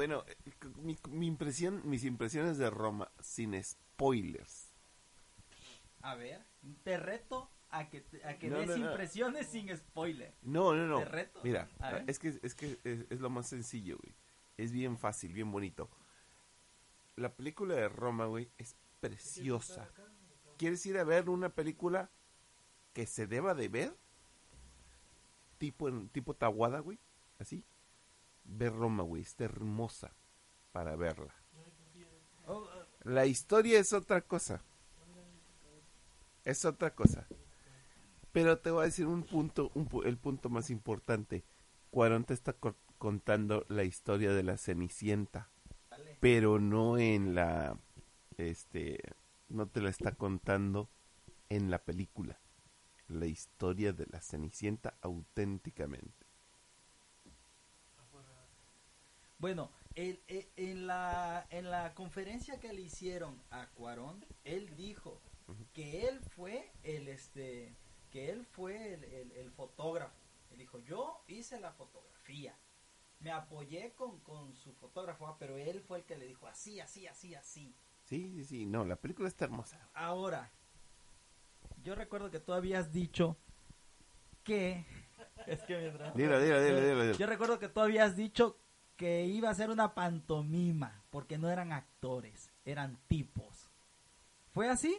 Bueno, eh, mi, mi impresión, mis impresiones de Roma, sin spoilers. A ver, te reto a que, te- a que No, des no, no. impresiones sin spoiler. No, no, no. ¿Te reto? Mira, es que, es, que es, es lo más sencillo, güey. Es bien fácil, bien bonito. La película de Roma, güey, es preciosa. ¿Quieres ir a ver una película que se deba de ver? Tipo, en- tipo Tawada, güey. Así. Ve Roma, güey. Está hermosa para verla. La historia es otra cosa. Es otra cosa. Pero te voy a decir un punto, un el punto más importante. Cuarón te está co- contando la historia de la Cenicienta, dale. pero no en la, este, no te la está contando en la película. La historia de la Cenicienta auténticamente. Bueno, el- el- en, la, en la conferencia que le hicieron a Cuarón, él dijo que él fue el este que él fue el, el- el fotógrafo. Él dijo, yo hice la fotografía. Me apoyé con, con su fotógrafo, ah, pero él fue el que le dijo así, así, así, así. Sí, sí, sí. No, la película está hermosa. Ahora, yo recuerdo que tú habías dicho que... Es que mientras- Dilo, dilo, dilo, dilo, dilo. Yo recuerdo que tú habías dicho que iba a ser una pantomima, porque no eran actores, eran tipos. ¿Fue así?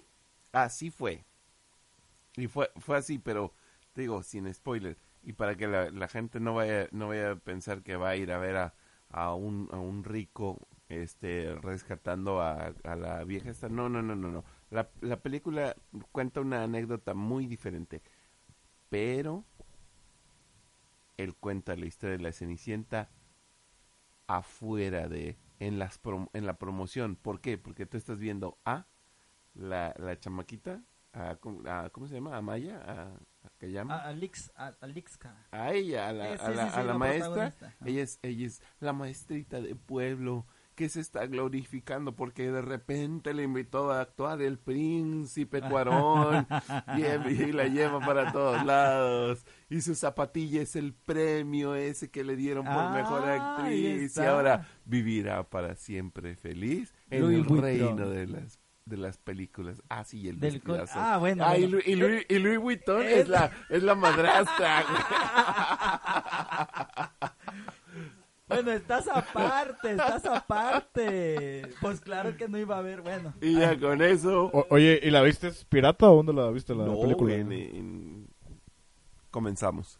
Así fue. Y fue, fue así, pero te digo, sin spoiler. Y para que la, gente no vaya, no vaya a pensar que va a ir a ver a, a un, a un rico este rescatando a, a la vieja esta. No, no, no, no, no. La, la película cuenta una anécdota muy diferente. Pero él cuenta la historia de la Cenicienta afuera de en las prom- en la promoción. ¿Por qué? Porque tú estás viendo a la, la chamaquita, a, ¿cómo, a- ¿cómo se llama? ¿A Maya? ¿A, a que llama? A, Alix, a, Alixka. a ella, a la, Eh, sí, a la, sí, sí, a la la maestra. Ajá. Ella es, ella es la maestrita de pueblo que se está glorificando porque de repente le invitó a actuar el príncipe Cuarón y, y la lleva para todos lados y su zapatilla es el premio ese que le dieron por Ah, mejor actriz y ahora vivirá para siempre feliz en Louis el Vuitton. reino de las de las películas. Ah, sí, el Del ah, bueno, Ah, y, bueno. Y Louis, y Louis Vuitton Es- es la, es la madrastra. Bueno, estás aparte, estás aparte. Pues claro que no iba a haber, bueno. y ya con eso... O- oye, ¿y la viste es pirata o dónde la viste la No, película? en- en- Comenzamos.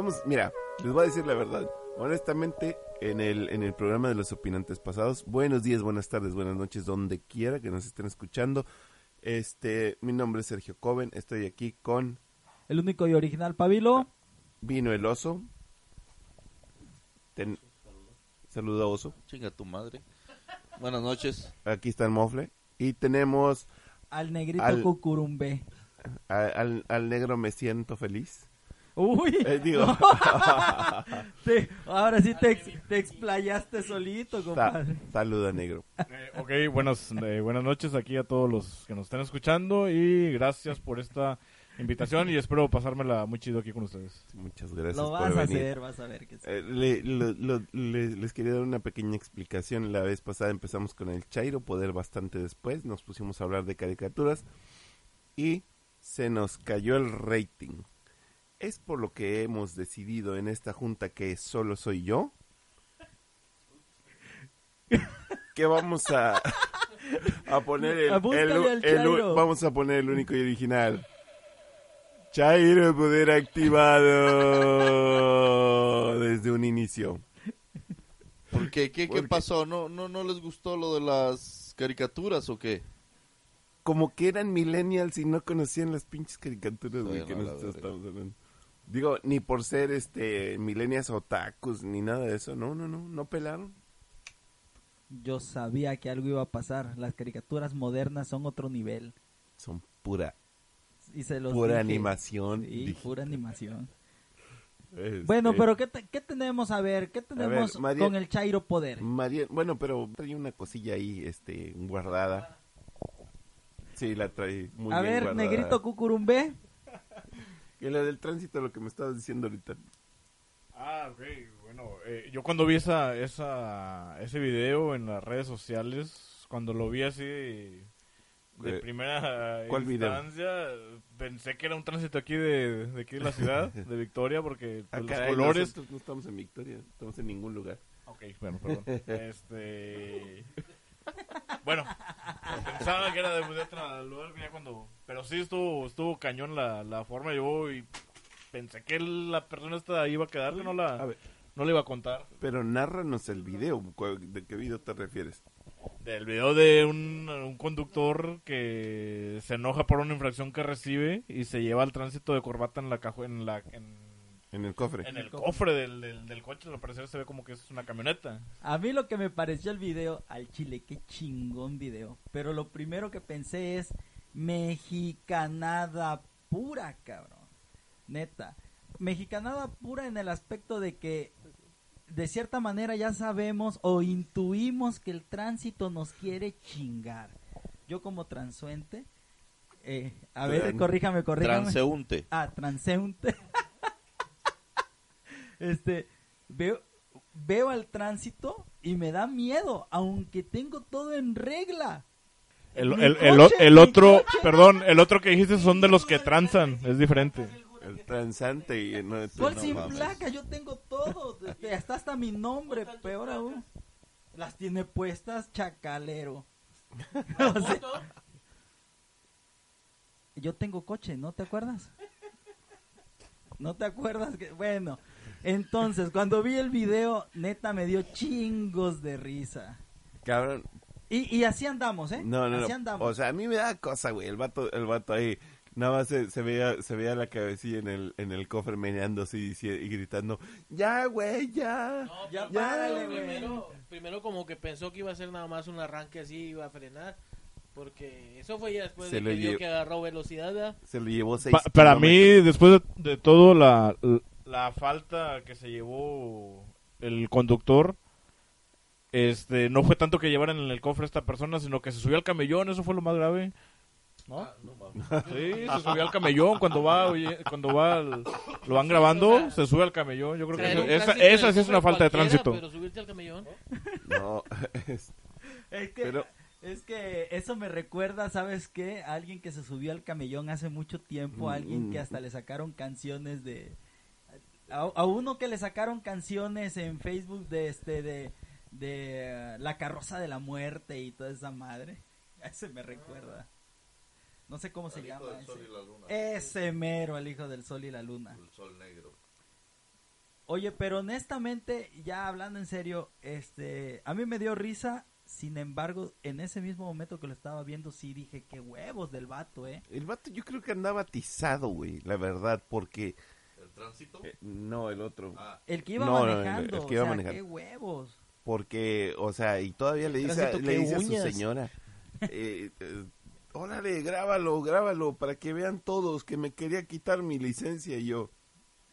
Vamos, mira, les voy a decir la verdad. Honestamente, en el, en el programa de los opinantes pasados, buenos días, buenas tardes, buenas noches, donde quiera que nos estén escuchando. Este, mi nombre es Sergio Coven, estoy aquí con El único y original Pabilo. Vino el Oso. Ten- Saluda Oso. Chinga tu madre. Buenas noches. Aquí está el Mofle. Y tenemos Al negrito Al- cucurumbe. a- al, al negro Me Siento Feliz. Uy, Eh, digo, te- ahora sí te, ex- te explayaste solito, sa- saluda negro. Eh, ok, buenas, eh, buenas noches aquí a todos los que nos están escuchando y gracias por esta invitación y espero pasármela muy chido aquí con ustedes. Muchas gracias Lo por vas a venir. hacer, vas a ver que sí. Eh, le- lo- lo- le- les quería dar una pequeña explicación. La vez pasada empezamos con el Chairo, poder bastante después. Nos pusimos a hablar de caricaturas y se nos cayó el rating. Es por lo que hemos decidido en esta junta que solo soy yo. Que vamos a, a poner el, el- vamos a poner el único y original. Chairo poder activado desde un inicio. ¿Por qué? ¿Qué, ¿Por qué pasó? ¿No, no, ¿No les gustó lo de las caricaturas o qué? Como que eran millennials y no conocían las pinches caricaturas Bueno, que la nosotros estamos hablando. Digo, ni por ser este milenias otakus ni nada de eso. No, no, no, no pelaron. Yo sabía que algo iba a pasar. Las caricaturas modernas son otro nivel. Son pura, Y se los pura dije. animación. Sí, dije. pura animación. Este, Bueno, pero ¿qué, te- qué tenemos? A ver, ¿qué tenemos María- con el Chairo Poder? María, bueno, pero trae una cosilla ahí, este, guardada. Sí, la trae muy a bien ver, guardada. negrito cucurumbé. Y la del tránsito, lo que me estabas diciendo ahorita. Ah, ok. Bueno, eh, yo cuando vi esa, esa, ese video en las redes sociales, cuando lo vi así de, de Eh, primera ¿cuál video? instancia, pensé que era un tránsito aquí de, de aquí de la ciudad, de Victoria, porque Ah, pues, los colores... nosotros no estamos en Victoria, estamos en ningún lugar. Ok, bueno, perdón. Este... Bueno, pensaba que era de, de otro lugar ya cuando... Pero sí estuvo, estuvo cañón la, la forma. Yo y pensé que la persona esta iba a quedar, que no A la, ver, no le iba a contar. pero nárranos el video. ¿cuál- ¿De qué video te refieres? Del video de un, un conductor que se enoja por una infracción que recibe y se lleva al tránsito de corbata en la caja, en la... En, En el cofre. en el cofre del, del, del coche, al parecer se ve como que es una camioneta. A mí lo que me pareció el video, al chile, qué chingón video. Pero lo primero que pensé es mexicanada pura, cabrón. Neta. Mexicanada pura en el aspecto de que de cierta manera ya sabemos o intuimos que el tránsito nos quiere chingar. Yo como transuente, eh, a ver, corríjame, corríjame. Transeúnte. Ah, transeúnte. este, veo, veo al tránsito y me da miedo, aunque tengo todo en regla. El, el, el, coche, el otro, coche. perdón, el otro que dijiste son de los que transan, es diferente. El transante y no, ¿Cuál no sin mames. placa? Yo tengo todo. este, Hasta hasta mi nombre, peor aún. Las tiene puestas chacalero. O sea, yo tengo coche, ¿no te acuerdas? ¿No te acuerdas? que Bueno, entonces, cuando vi el video, neta me dio chingos de risa. Cabrón. Y, y así andamos, ¿eh? No, no, así no. andamos. O sea, a mí me da cosa, güey. El vato, el vato ahí. Nada más se, se veía, se veía la cabecilla en el, en el cofre meneándose y, y gritando, ya, güey, ya. No, Ya pero párale, güey. primero, primero como que pensó que iba a ser nada más un arranque así, iba a frenar. Porque eso fue ya después Se de lo que vio que agarró velocidad. ¿verdad? Se le llevó seis Pa- para mí, kilómetros. después de, de todo, la, la falta que se llevó el conductor, este, no fue tanto que llevaran en el cofre a esta persona, sino que se subió al camellón, eso fue lo más grave. ¿No? Ah, no. Sí, se subió al camellón cuando va, oye, cuando va, al- lo van grabando, se sube al camellón. Yo creo que un esa, esa sí es una falta de tránsito. Pero subirte al camellón. No, es- Es que, Pero- es que eso me recuerda, ¿sabes qué? A alguien que se subió al camellón hace mucho tiempo, a alguien que Mm. hasta le sacaron canciones de... A, a uno que le sacaron canciones en Facebook de este, de, de eh, La carroza de la muerte y toda esa madre. A Ese me recuerda. No sé cómo se El hijo llama del sol ese. y la luna. Ese mero, el hijo del sol y la luna. El sol negro. Oye, pero honestamente, ya hablando en serio, este, a mí me dio risa, sin embargo, en ese mismo momento que lo estaba viendo, sí dije, qué huevos del vato, ¿eh? el vato yo creo que andaba atizado, güey, la verdad, porque... ¿El tránsito? eh, no, el otro. Ah, El que iba No, no, el- manejando, el que iba o sea, manejando. qué huevos. Porque, o sea, y todavía le dice, a- le dice a su señora, eh, eh, órale, grábalo, grábalo, para que vean todos que me quería quitar mi licencia y yo.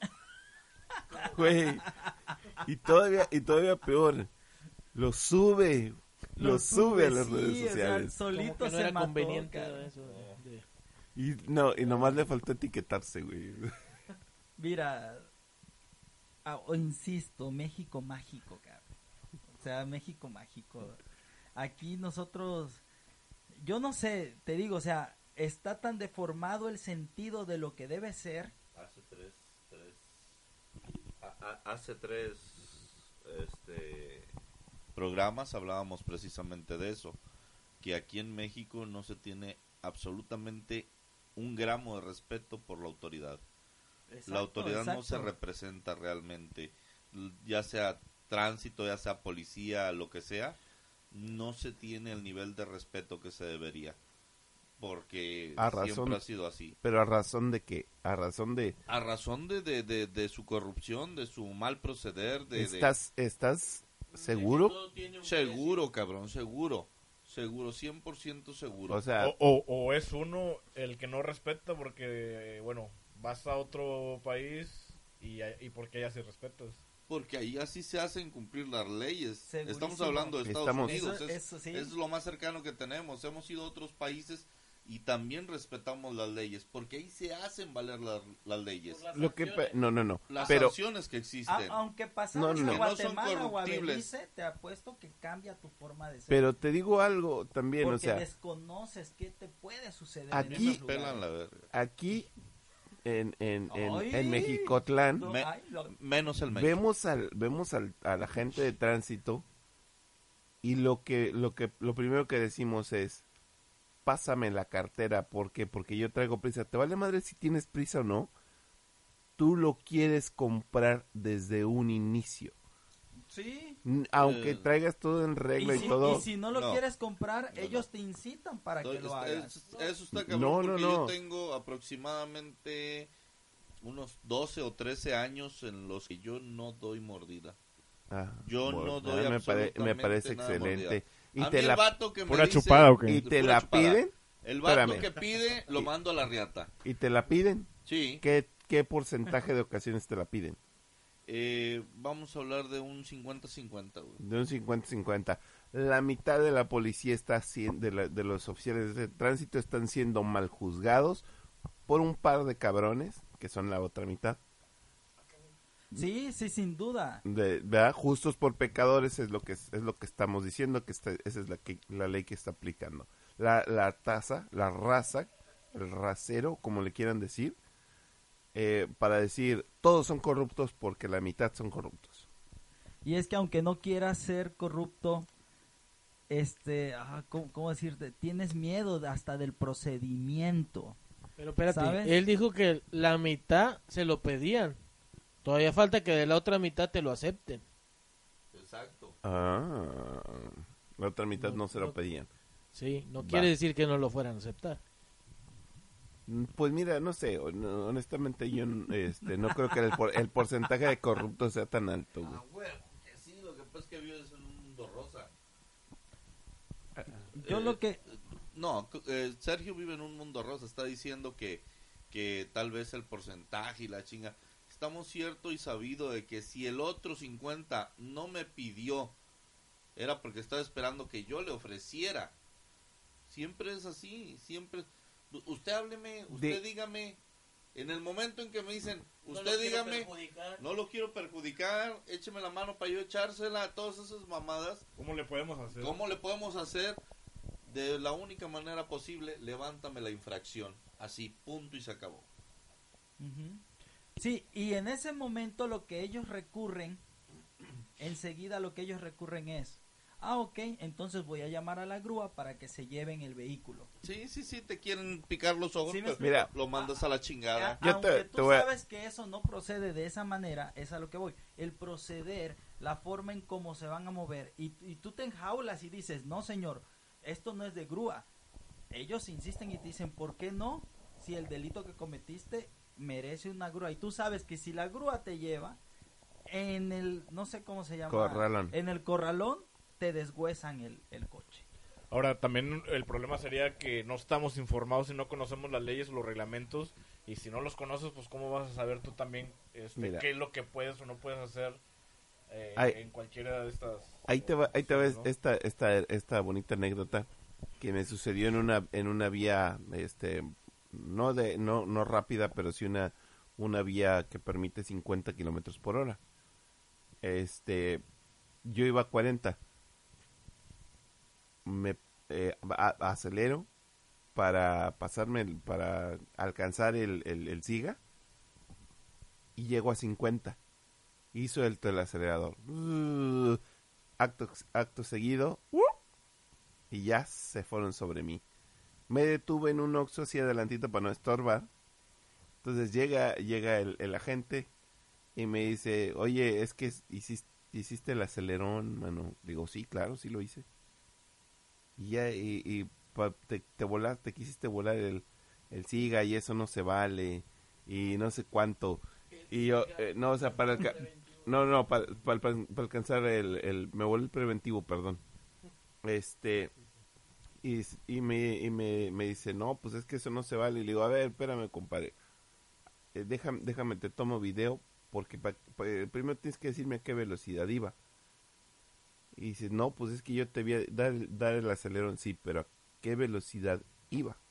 Güey, y todavía, y todavía peor, lo sube, lo, sube, a las sí, redes o sea, sociales. solito Como que no se era mató, conveniente eso. de- Y no, y nomás le faltó etiquetarse, güey. Mira, ah, o insisto, México mágico, cabrón. O sea, México mágico. Aquí nosotros, yo no sé, te digo, o sea, está tan deformado el sentido de lo que debe ser. hace tres, tres, a- hace tres, este, programas hablábamos precisamente de eso, que aquí en México no se tiene absolutamente un gramo de respeto por la autoridad. La autoridad no se representa realmente, ya sea tránsito, ya sea policía, lo que sea, no se tiene el nivel de respeto que se debería. porque A razón. siempre ha sido así. Pero a razón de que, a razón de, A razón de, de, de, de su corrupción, de su mal proceder, de... de- ¿estás, estás seguro? Todo tiene un Seguro, cabrón, seguro. Seguro, 100% seguro. O sea, O, o- o es uno el que no respeta porque, bueno, vas a otro país y, y porque allá sí respetas. Porque ahí así se hacen cumplir las leyes. Segurísimo. Estamos hablando de Estados Estamos- Unidos. Eso- es, eso sí. es lo más cercano que tenemos. Hemos ido a otros países y también respetamos las leyes. Porque ahí se hacen valer las, las leyes. Las lo que, no, no, no, Las pero, sanciones que A- existen. aunque pasaras No, no, a. Guatemala no son o a. Belice, te apuesto que cambia tu forma de ser. pero te digo algo también, porque o sea, desconoces qué te puede suceder Aquí- en esos Pelan lugares. la verga. aquí en, en, en, en Mexicotlán, Me- Menos el México. vemos al vemos al, a la gente de tránsito y lo que lo que lo primero que decimos es pásame la cartera porque porque yo traigo prisa. Te vale madre si tienes prisa o no tú lo quieres comprar desde un inicio Sí. Aunque Eh, traigas todo en regla y, si, todo y si no lo No. quieres comprar, No, ellos no. te incitan para que Estoy- lo hagas. es- eso está cabrón No, no, porque no. yo tengo aproximadamente unos 12 o 13 años en los que yo no doy mordida. Ah, Yo no doy me, pare- me parece nada excelente mordida. y a te mí el la vato que me ¿Pura dice- chupada o qué? y te la chupada. piden El vato Espérame. que pide lo mando a la riata. y te la piden Sí. qué qué porcentaje de ocasiones te la piden Eh, vamos a hablar de un 50-50, güey. de un 50-50. La mitad de la policía está sien- de, la- de los oficiales de tránsito están siendo mal juzgados por un par de cabrones, que son la otra mitad. Sí, sí, sin duda. De, ¿verdad? Justos por pecadores es lo que es, es lo que estamos diciendo, que está- esa es la, que, la ley que está aplicando. La, la tasa, la raza, el rasero, como le quieran decir, eh, para decir todos son corruptos porque la mitad son corruptos. Y es que aunque no quieras ser corrupto, este, ah, ¿cómo, cómo decirte? Tienes miedo hasta del procedimiento. Pero espérate, ¿Sabes? él dijo que la mitad se lo pedían. Todavía falta que de la otra mitad te lo acepten. Exacto. Ah, la otra mitad No, no, se lo no. pedían. Sí, no Va. quiere decir que no lo fueran a aceptar. Pues mira, no sé, hon- honestamente yo este, no creo que el, por- el porcentaje de corruptos sea tan alto. güey. Ah, güey, que sí, lo que pasa es que vives en un mundo rosa. Yo Eh, lo que... No, c- eh, Sergio vive en un mundo rosa. Está diciendo que, que tal vez el porcentaje y la chinga. Estamos cierto y sabido de que si el otro 50 no me pidió, era porque estaba esperando que yo le ofreciera. Siempre es así, siempre. Usted hábleme, usted De- dígame. En el momento en que me dicen, usted dígame, no lo quiero perjudicar, écheme la mano para yo echársela, todas esas mamadas. ¿Cómo le podemos hacer? ¿Cómo le podemos hacer? De la única manera posible, levántame la infracción. Así, punto y se acabó. Sí, y en ese momento lo que ellos recurren, enseguida lo que ellos recurren es, ah, ok, entonces voy a llamar a la grúa para que se lleven el vehículo. Sí, sí, sí, te quieren picar los ojos, Sí, explico. Mira. lo mandas a la chingada. A- Yo Aunque te- tú te voy a- sabes que eso no procede de esa manera, es a lo que voy. El proceder, la forma en cómo se van a mover, y, y tú te enjaulas y dices, no señor, esto no es de grúa. Ellos insisten y te dicen, ¿por qué no? Si el delito que cometiste merece una grúa. Y tú sabes que si la grúa te lleva, en el, no sé cómo se llama, Corralón. en el corralón, te deshuesan el, el coche. Ahora, también el problema sería que no estamos informados y no conocemos las leyes o los reglamentos. Y si no los conoces, pues cómo vas a saber tú también este, Mira. qué es lo que puedes o no puedes hacer eh, en cualquiera de estas... Ahí te va, ahí te va ¿no? esta, esta, esta bonita anécdota que me sucedió en una, en una vía, este, no de, no, no rápida, pero sí una, una vía que permite 50 kilómetros por hora. Este, yo iba a 40. Me eh, acelero para pasarme, para alcanzar el, el, el SIGA y llego a 50. Hizo el, el acelerador. Acto, acto seguido y ya se fueron sobre mí. Me detuve en un oxo así adelantito para no estorbar. Entonces llega, llega el, el agente y me dice, oye, es que hiciste, hiciste el acelerón, mano. Digo, sí, claro, sí lo hice. Y ya, y, y pa- te, te volar, te quisiste volar el, el SIGA y eso no se vale y no sé cuánto. Y yo, eh, no, o sea, para no, no, para, para, para alcanzar el, el, me volé el preventivo, perdón. Este, y, y, me, y me, me dice, no, pues es que eso no se vale. Y le digo, a ver, espérame, compadre. Eh, déjame, déjame, te tomo video, porque pa- primero tienes que decirme a qué velocidad iba. Y dice, no, pues es que yo te voy a dar, dar el acelerón, sí, pero ¿a qué velocidad iba?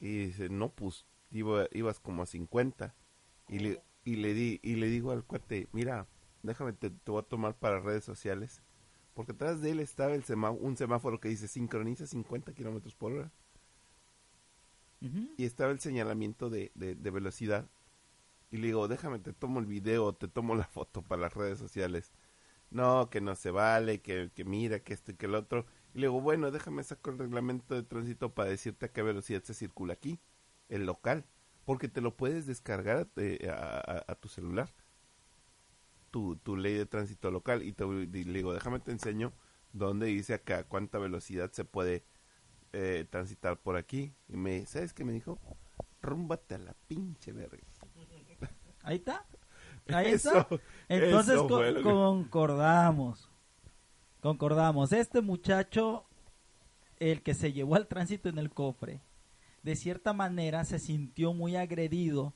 Y dice, no, pues iba, ibas como a 50. Y le, y le di, y le digo al cuate, mira, déjame, te, te voy a tomar para redes sociales. Porque atrás de él estaba el semá- un semáforo que dice sincroniza 50 kilómetros por hora. Y estaba el señalamiento de, de, de velocidad. Y le digo, déjame, te tomo el video, te tomo la foto para las redes sociales. No, que no se vale, que, que mira, que esto y que el otro. Y le digo, bueno, déjame sacar el reglamento de tránsito para decirte a qué velocidad se circula aquí, el local. Porque te lo puedes descargar eh, a, a- a tu celular. Tu, tu ley de tránsito local. Y, te, le digo, déjame te enseño dónde dice acá cuánta velocidad se puede eh, transitar por aquí. Y me, ¿sabes qué me dijo? Rúmbate a la pinche verga. Ahí está. Ahí Eso- está. Entonces eso que- concordamos. Concordamos. Este muchacho, el que se llevó al tránsito en el cofre, de cierta manera se sintió muy agredido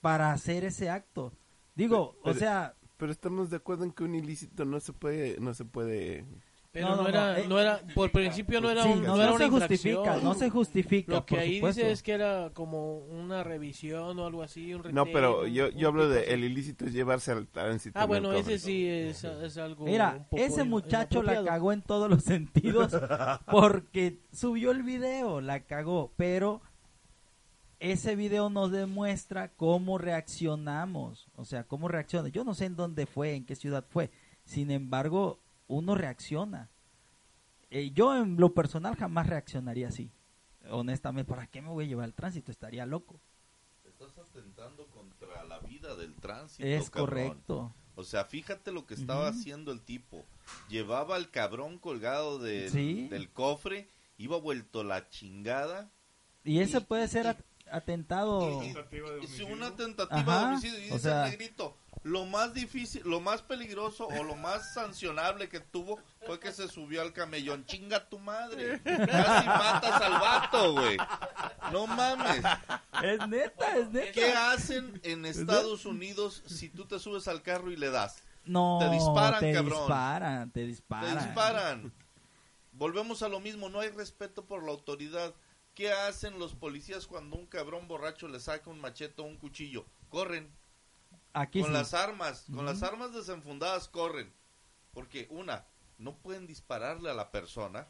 para hacer ese acto. Digo, Pero- o sea, Pero estamos de acuerdo en que un ilícito no se puede, no se puede. Pero No, no, no, era, no, eh, no era, por principio no era, sí, un, no, no era no una se justifica, no se justifica. Lo que por ahí supuesto. dice es que era como una revisión o algo así, un No, pero yo, yo hablo de el ilícito es llevarse al tránsito. Ah, bueno, ese sí es, es algo Mira, un poco ese muchacho la cagó en todos los sentidos porque subió el video, la cagó, pero ese video nos demuestra cómo reaccionamos, o sea, cómo reacciona. Yo no sé en dónde fue, en qué ciudad fue, sin embargo, uno reacciona. Eh, yo en lo personal jamás reaccionaría así. Honestamente, ¿para qué me voy a llevar al tránsito? Estaría loco. Estás atentando contra la vida del tránsito. Es cabrón. correcto. O sea, fíjate lo que estaba haciendo el tipo. Llevaba al cabrón colgado del- Sí. del cofre, iba vuelto la chingada. Y ese Y- puede ser y- atentado. Y- y- Tentativa de y- homicidio. una tentativa Ajá, de homicidio. Y o dice sea- el negrito, lo más difícil, lo más peligroso o lo más sancionable que tuvo fue que se subió al camellón. Chinga tu madre. Casi matas al vato, güey. No mames. Es neta, es neta. ¿Qué hacen en Estados Unidos si tú te subes al carro y le das? No, Te disparan, te cabrón. disparan, te Te disparan. disparan. Volvemos a lo mismo, no hay respeto por la autoridad. ¿Qué hacen los policías cuando un cabrón borracho le saca un machete o un cuchillo? Corren. Aquí con sí. las armas, con las armas desenfundadas corren. Porque una, no pueden dispararle a la persona.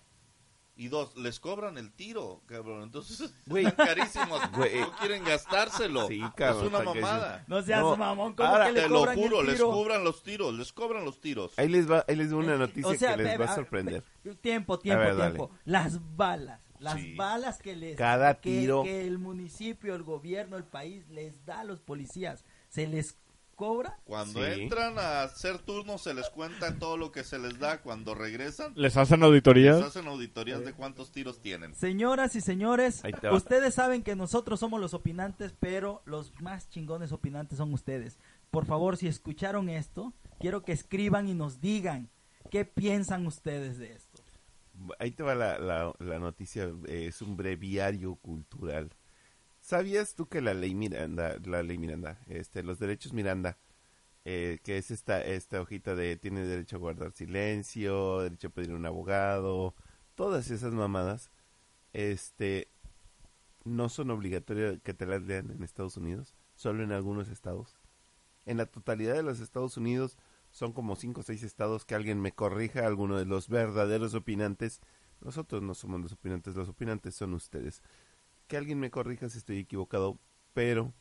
Y dos, les cobran el tiro, cabrón. Entonces Güey. están carísimos. No quieren gastárselo. Sí, cabrón, es una mamada. No seas No, mamón, ¿cómo ahora que le Te lo juro, les cobran los tiros, les cobran los tiros. Ahí les va, ahí les doy una noticia O sea, que les va a sorprender. Tiempo, tiempo, ver, dale. tiempo. Las balas, las Sí. balas que les Cada que, tiro. que el municipio, el gobierno, el país les da a los policías, se les cobra. Cuando Sí. entran a hacer turnos se les cuenta todo lo que se les da. Cuando regresan, Les hacen les auditorías. hacen auditorías de cuántos tiros tienen. Señoras y señores, Ahí te va. ustedes saben que nosotros somos los opinantes, pero los más chingones opinantes son ustedes. Por favor, si escucharon esto, quiero que escriban y nos digan qué piensan ustedes de esto. Ahí te va la, la, la noticia, eh, es un breviario cultural. ¿Sabías tú que la ley Miranda, la ley Miranda, este, los derechos Miranda, eh, que es esta, esta hojita de tiene derecho a guardar silencio, derecho a pedir un abogado, todas esas mamadas, este, no son obligatorias que te las lean en Estados Unidos, solo en algunos estados. En la totalidad de los Estados Unidos son como cinco o seis estados que alguien me corrija, alguno de los verdaderos opinantes. Nosotros no somos los opinantes, los opinantes son ustedes. Que alguien me corrija si estoy equivocado, pero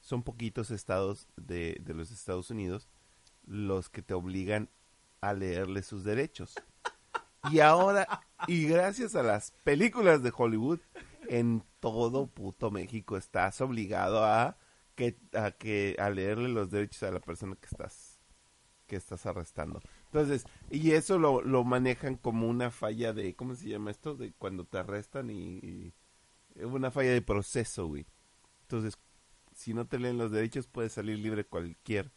son poquitos estados de, los Estados Unidos los que te obligan a leerle sus derechos. Y ahora, y gracias a las películas de Hollywood, en todo puto México estás obligado a que a que a leerle los derechos a la persona que estás que estás arrestando. Entonces, y eso lo, lo manejan como una falla de, ¿cómo se llama esto? De cuando te arrestan y- una falla de proceso, güey. Entonces, si no te leen los derechos, puedes salir libre cualquier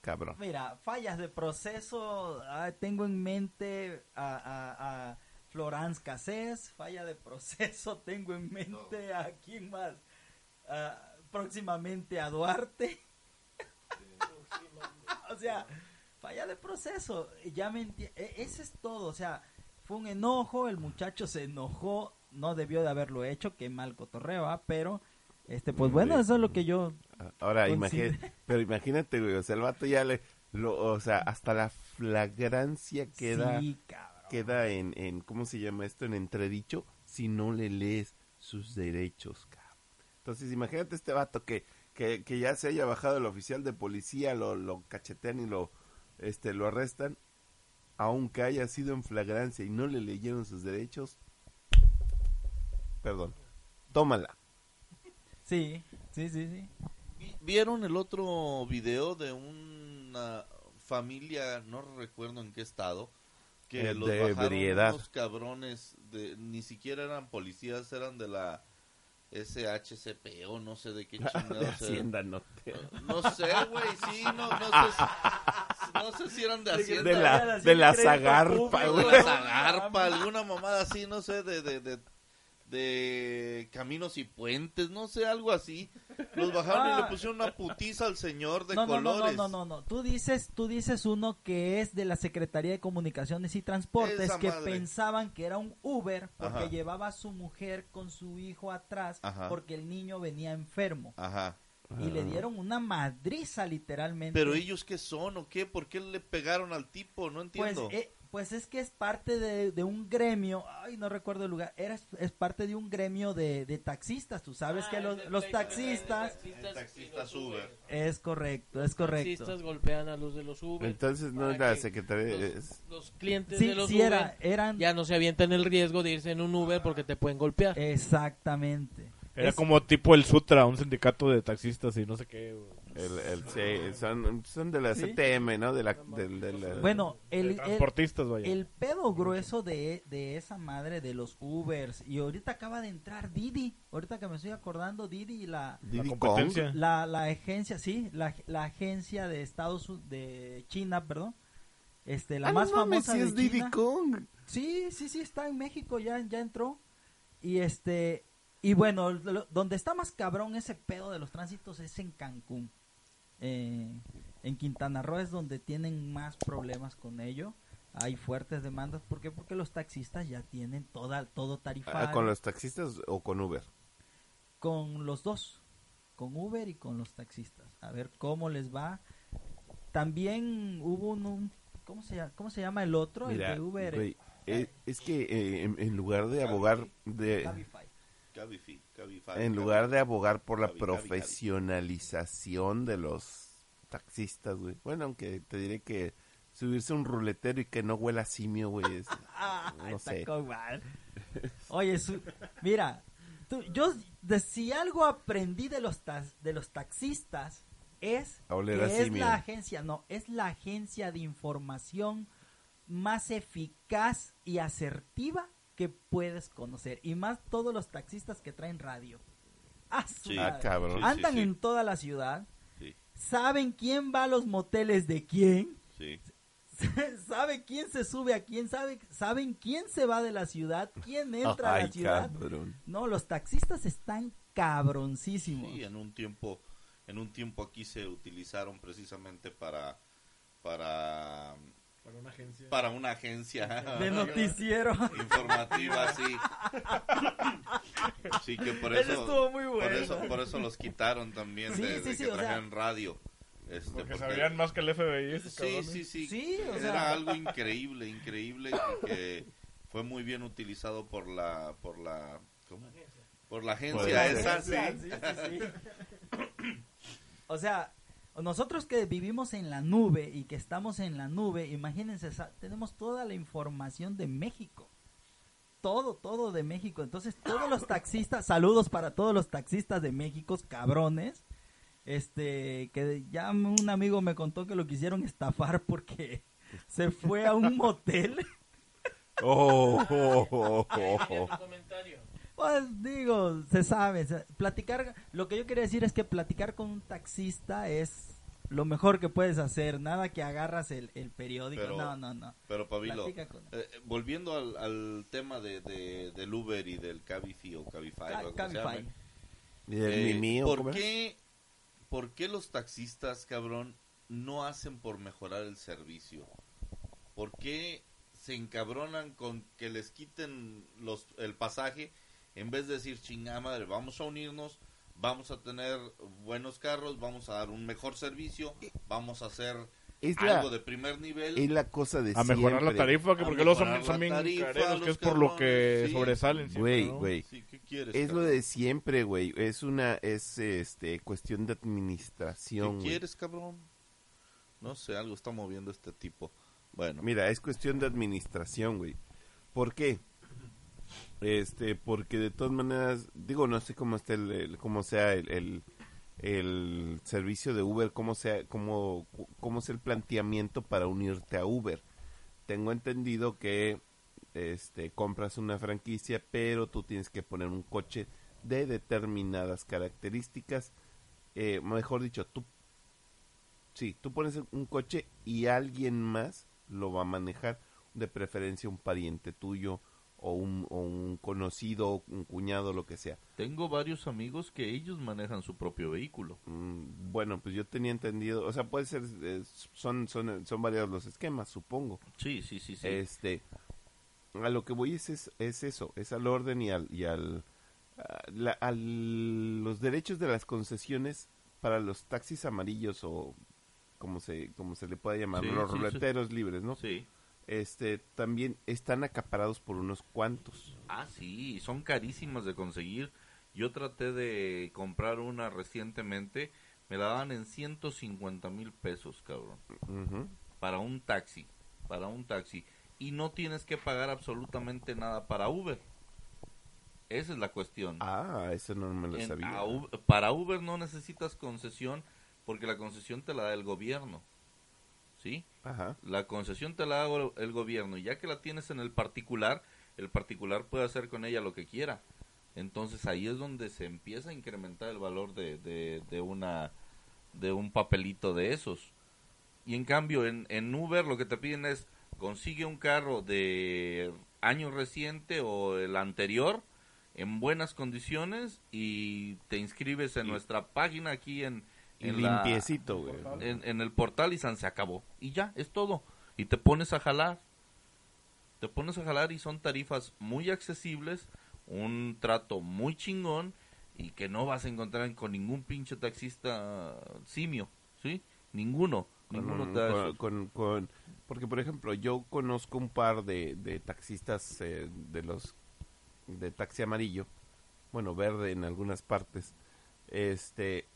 cabrón. Mira, fallas de proceso, ah, tengo en mente a, a, a Florence Cassés, falla de proceso, tengo en mente a quién más, Ah, próximamente a Duarte. o sea, falla de proceso, ya me enti- e- ese es todo, o sea, fue un enojo, el muchacho se enojó, no debió de haberlo hecho, qué mal cotorreo, ¿ah? pero, este, pues bueno, eso es lo que yo Ahora, imagínate, pero imagínate, güey, o sea, el vato ya le, lo, o sea, hasta la flagrancia queda, Sí, queda en, en, ¿cómo se llama esto? En entredicho si no le lees sus derechos, cabrón. Entonces, imagínate este vato que, que, que ya se haya bajado el oficial de policía, lo, lo cachetean y lo, este, lo arrestan, aunque haya sido en flagrancia y no le leyeron sus derechos, perdón, tómala. Sí, sí, sí, sí. Vi- ¿Vieron el otro video de una familia, no recuerdo en qué estado, que Eh, los de bajaron unos cabrones, de, ni siquiera eran policías, eran de la SHCP o no sé de qué de chingados eran. Hacienda, no te... No sé, güey, sí, no, no sé, no sé si eran de Hacienda. De la, de la Zagarpa, de güey. la Zagarpa, alguna mamada así, no sé, de, de, de, de caminos y puentes, no sé, algo así. Los bajaron y Ah. le pusieron una putiza al señor de no, no, no, colores. no, no, no, no. Tú dices, tú dices uno que es de la Secretaría de Comunicaciones y Transportes Esa que madre. pensaban que era un Uber porque Ajá. llevaba a su mujer con su hijo atrás Ajá. porque el niño venía enfermo Ajá. y le dieron una madriza literalmente. Pero ellos qué son o qué? ¿Por qué le pegaron al tipo? No pues, entiendo. eh, pues es que es parte de, de un gremio, ay, no recuerdo el lugar, era, es parte de un gremio de, de taxistas, tú sabes Ah, que los, los taxistas, El taxista los Uber. es correcto, es correcto. Taxistas golpean a los de los Uber. Entonces no para es la que secretaría, Los, es- los clientes Sí, de los sí Uber era, eran ya no se avientan el riesgo de irse en un Uber porque te pueden golpear. exactamente. Era Es- como tipo el Sutra, un sindicato de taxistas y no sé qué. güey. El, el- sí, son, son de la Sí. CTM, ¿no? De la, de la- Bueno, el, el, transportistas, vaya. el pedo grueso de, de esa madre de los Ubers, y ahorita acaba de entrar Didi, ahorita que me estoy acordando, Didi, la, Diddy la Kong. competencia. la, la agencia, sí, la, la agencia de Estados Unidos, de China, perdón, este, la Ah, más no mames, famosa sí de es China. Kong. Sí, sí, sí, está en México, ya, ya entró. Y este, y bueno, lo- donde está más cabrón ese pedo de los tránsitos es en Cancún. Eh, en Quintana Roo es donde tienen más problemas con ello. Hay fuertes demandas. ¿Por qué? Porque los taxistas ya tienen toda, todo tarifario. Ah, ¿Con los taxistas o con Uber? Con los dos. Con Uber y con los taxistas. A ver cómo les va. También hubo un... un- ¿cómo, se llama, ¿Cómo se llama el otro? Mira, el de Uber. güey, eh, es que eh, en, en lugar de abogar de Cabify. En lugar de abogar por la profesionalización de los taxistas, güey. Bueno, aunque te diré que subirse a un ruletero y que no huela simio, güey, es- Ah, No sé. Oye, su- mira, tú- yo de- si algo aprendí de los de los taxistas es que es simio. la agencia, no, es la agencia de información más eficaz y asertiva que puedes conocer y más todos los taxistas que traen radio. Ah, Sí. Ah, cabrón. Andan sí. en toda la ciudad, saben quién va a los moteles de quién. sabe quién se sube a quién, sabe, saben quién se va de la ciudad, quién entra a la ciudad. cabrón. No, los taxistas están cabroncísimos. Sí, en un tiempo, en un tiempo aquí se utilizaron precisamente para, para, Para una agencia. para una agencia de noticiero. informativa, sí. Sí que por Eso eso, estuvo muy por bueno. eso, por eso los quitaron también Sí, de, sí, de sí, que o sea- trajeran radio. Este, Porque porque- sabían más que el FBI. Sí, sí, sí. Sí, o Era sea- algo increíble, increíble y que fue muy bien utilizado por la, por la, ¿cómo? Por la agencia Por la esa, sí. agencia, sí, sí, sí. O sea, nosotros que vivimos en la nube y que estamos en la nube, imagínense, tenemos toda la información de México. Todo, todo de México. Entonces, todos los taxistas, saludos para todos los taxistas de México, cabrones. Este, que ya un amigo me contó que lo quisieron estafar porque se fue a un motel. Oh, oh, oh, oh, oh. Pues digo, se sabe. se- platicar, lo que yo quería decir es que platicar con un taxista es lo mejor que puedes hacer. Nada que agarras el, el periódico. Pero- no, no, no. Pero Pabilo, con- eh, volviendo al, al tema de, de- del Uber y del Cabify o Cabify, Ca- o como se Cabify. llame, ¿Y el eh, Mimi, o cómo ¿por, qué, ¿Por qué los taxistas, cabrón, no hacen por mejorar el servicio? ¿Por qué se encabronan con que les quiten los, el pasaje en vez de decir, chingada madre, vamos a unirnos, vamos a tener buenos carros, vamos a dar un mejor servicio, vamos a hacer Es la, algo de primer nivel? es la cosa de A mejorar la tarifa, que porque luego son, son bien tarifa, careros, los que es por lo que sí. sobresalen. Güey, ¿no? güey. Sí, ¿qué? Es lo de siempre, güey. Es una, es este, cuestión de ¿Qué administración. güey. quieres, cabrón? No sé, algo está moviendo este tipo. Bueno, Mira, es cuestión de administración, güey. ¿Por qué? Este, porque de todas maneras, digo, no sé cómo está el, cómo sea el, el, el servicio de Uber, cómo sea, cómo, cómo es el planteamiento para unirte a Uber. Tengo entendido que este compras una franquicia, pero tú tienes que poner un coche de determinadas características. Eh, mejor dicho, tú Sí, tú pones un coche y alguien más lo va a manejar, de preferencia un pariente tuyo o un, o un conocido, un cuñado, lo que sea. tengo varios amigos que ellos manejan su propio vehículo. Mm, bueno, pues yo tenía entendido, o sea, puede ser, eh, son, son, son variados los esquemas, supongo. Sí, sí, sí, sí. Este, a lo que voy es, es, es eso, es al orden y al, y al, a la- los derechos de las concesiones para los taxis amarillos o como se, como se le pueda llamar, Sí, los sí, sí. ruleteros libres, ¿no? Sí. Este, también están acaparados por unos cuantos. Ah, sí, son carísimas de conseguir. Yo traté de comprar una recientemente, me la daban en 150 mil pesos, cabrón. Para un taxi, para un taxi. Y no tienes que pagar absolutamente nada para Uber. Esa es la cuestión. Ah, eso no me lo En- sabía. para Uber no necesitas concesión porque la concesión te la da el gobierno. ¿Sí? Ajá. La concesión te la da go- el gobierno y ya que la tienes en el particular, el particular puede hacer con ella lo que quiera. Entonces ahí es donde se empieza a incrementar el valor de, de, de una de un papelito de esos. Y en cambio en, en Uber lo que te piden es consigue un carro de año reciente o el anterior en buenas condiciones y te inscribes en nuestra página aquí en, Y limpiecito, güey. en, en el portal y San se acabó. Y ya, es todo. Y te pones a jalar. Te pones a jalar y son tarifas muy accesibles, un trato muy chingón y que no vas a encontrar con ningún pinche taxista simio, ¿sí? Ninguno, ninguno Con- te con- con- porque por ejemplo yo conozco un par de, de taxistas eh, de los de taxi amarillo bueno verde en algunas partes este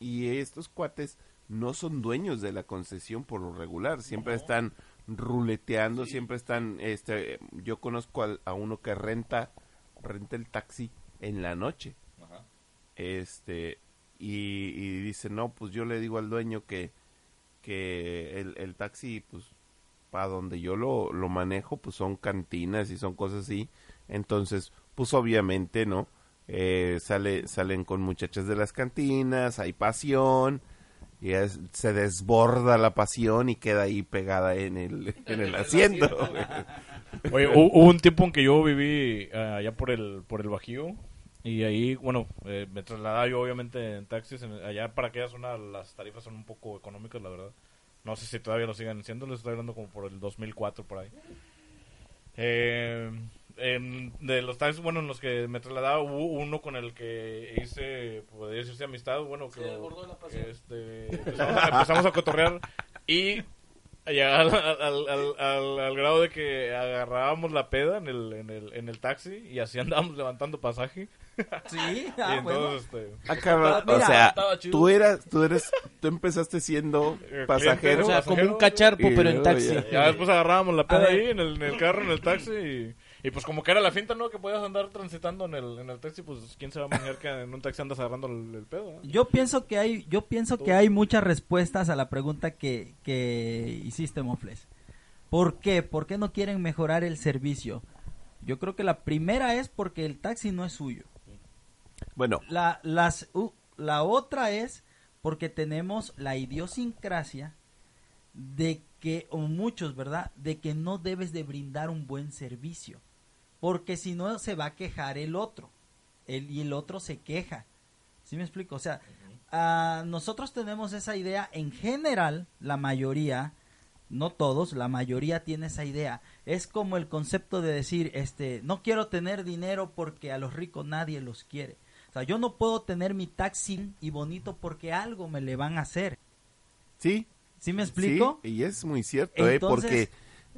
y estos cuates no son dueños de la concesión por lo regular siempre están ruleteando siempre están este yo conozco al- a uno que renta renta el taxi en la noche. Ajá. este y, y dice no pues yo le digo al dueño que que el, el taxi pues para donde yo lo, lo manejo pues son cantinas y son cosas así. Entonces pues obviamente no Eh, sale salen con muchachas de las cantinas hay pasión y es- se desborda la pasión y queda ahí pegada en el en el asiento. Oye, hubo un tiempo en que yo viví eh, allá por el, por el Bajío. Y ahí, bueno, eh, me trasladaba yo obviamente en taxis. en- allá para aquella zona las tarifas son un poco económicas, la verdad. No sé si todavía lo sigan siendo, les estoy hablando como por el 2004 por ahí. Eh, en- de los taxis, bueno, en los que me trasladaba hubo uno con el que hice, podría decirse amistad, bueno, que, este, empezamos, a, empezamos a cotorrear y llegar al, al, al, al- al grado de que agarrábamos la peda en el, en el, en el taxi y así andábamos levantando pasaje. Sí, y ah, bueno. entonces, este, Ah, cabrón, Mira, o sea estaba chido. tú eras tú eres tú empezaste siendo Eh, pasajero O sea, como un cacharpo, y pero en taxi. ya- ya después agarrábamos la peda ahí en el, en el carro, en el taxi y, y pues como que era la finta, ¿no? Que podías andar transitando en el, en el taxi, pues quién se va a imaginar que en un taxi andas agarrando el, el pedo. Yo pienso que hay, yo pienso que hay muchas respuestas a la pregunta que, que hiciste, Mofles. ¿Por qué? ¿Por qué no quieren mejorar el servicio? Yo creo que la primera es porque el taxi no es suyo. Bueno, La, las, u- la otra es porque tenemos la idiosincrasia de que, o muchos, ¿verdad? De que no debes de brindar un buen servicio. Porque si no se va a quejar el otro. El, y el otro se queja. ¿Sí me explico? O sea, ah, nosotros tenemos esa idea en general, la mayoría, no todos, la mayoría tiene esa idea. Es como el concepto de decir, este, no quiero tener dinero porque a los ricos nadie los quiere. O sea, yo no puedo tener mi taxi y bonito porque algo me le van a hacer. sí, ¿Sí me explico? Sí, y es muy cierto, ¿eh? Porque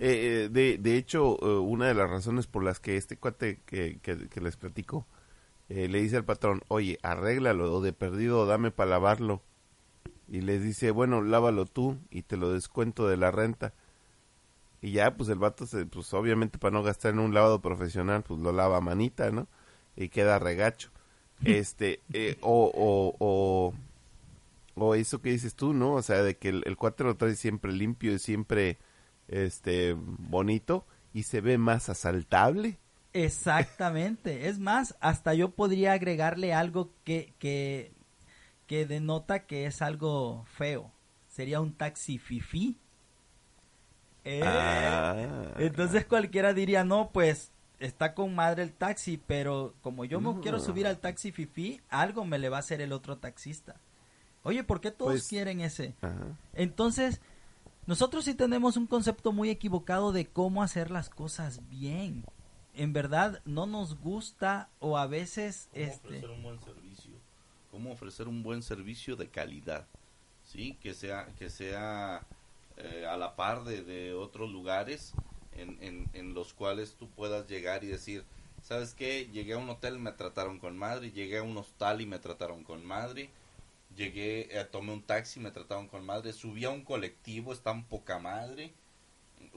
eh, de, de hecho eh, una de las razones por las que este cuate que, que, que les platico eh, le dice al patrón, oye, arréglalo o de perdido dame para lavarlo. Y les dice, bueno, lávalo tú y te lo descuento de la renta. Y ya, pues el vato, se, pues obviamente para no gastar en un lavado profesional, pues lo lava a manita, ¿no? Y queda regacho. Este, eh, o, o, o, o eso que dices tú, ¿no? O sea, de que el, el cuate lo trae siempre limpio y siempre, este, bonito y se ve más asaltable. Exactamente. es más, hasta yo podría agregarle algo que, que, que denota que es algo feo. Sería un taxi fifí. Eh, Ah. Entonces cualquiera diría, no, pues está con madre el taxi, pero como yo me No. quiero subir al taxi fifí, algo me le va a hacer el otro taxista. Oye, ¿por qué todos Pues- quieren ese? Ajá. Entonces, nosotros sí tenemos un concepto muy equivocado de cómo hacer las cosas bien. En verdad, no nos gusta o a veces, ¿Cómo este, ofrecer un buen servicio? ¿Cómo ofrecer un buen servicio de calidad? ¿Sí? Que sea, que sea eh, a la par de, de otros lugares en, en, en los cuales tú puedas llegar y decir, ¿sabes qué? Llegué a un hotel, me trataron con madre, llegué a un hostal y me trataron con madre, llegué, eh, tomé un taxi, me trataron con madre, subí a un colectivo, están poca madre,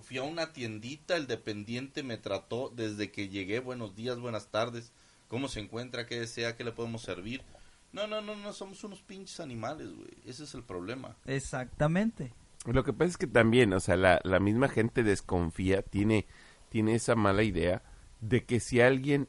fui a una tiendita, el dependiente me trató desde que llegué, buenos días, buenas tardes, ¿cómo se encuentra? ¿Qué desea? ¿Qué le podemos servir? No, no, no, no, somos unos pinches animales, güey, ese es el problema. exactamente. Lo que pasa es que también, o sea, la, la misma gente desconfía, tiene, tiene esa mala idea de que si alguien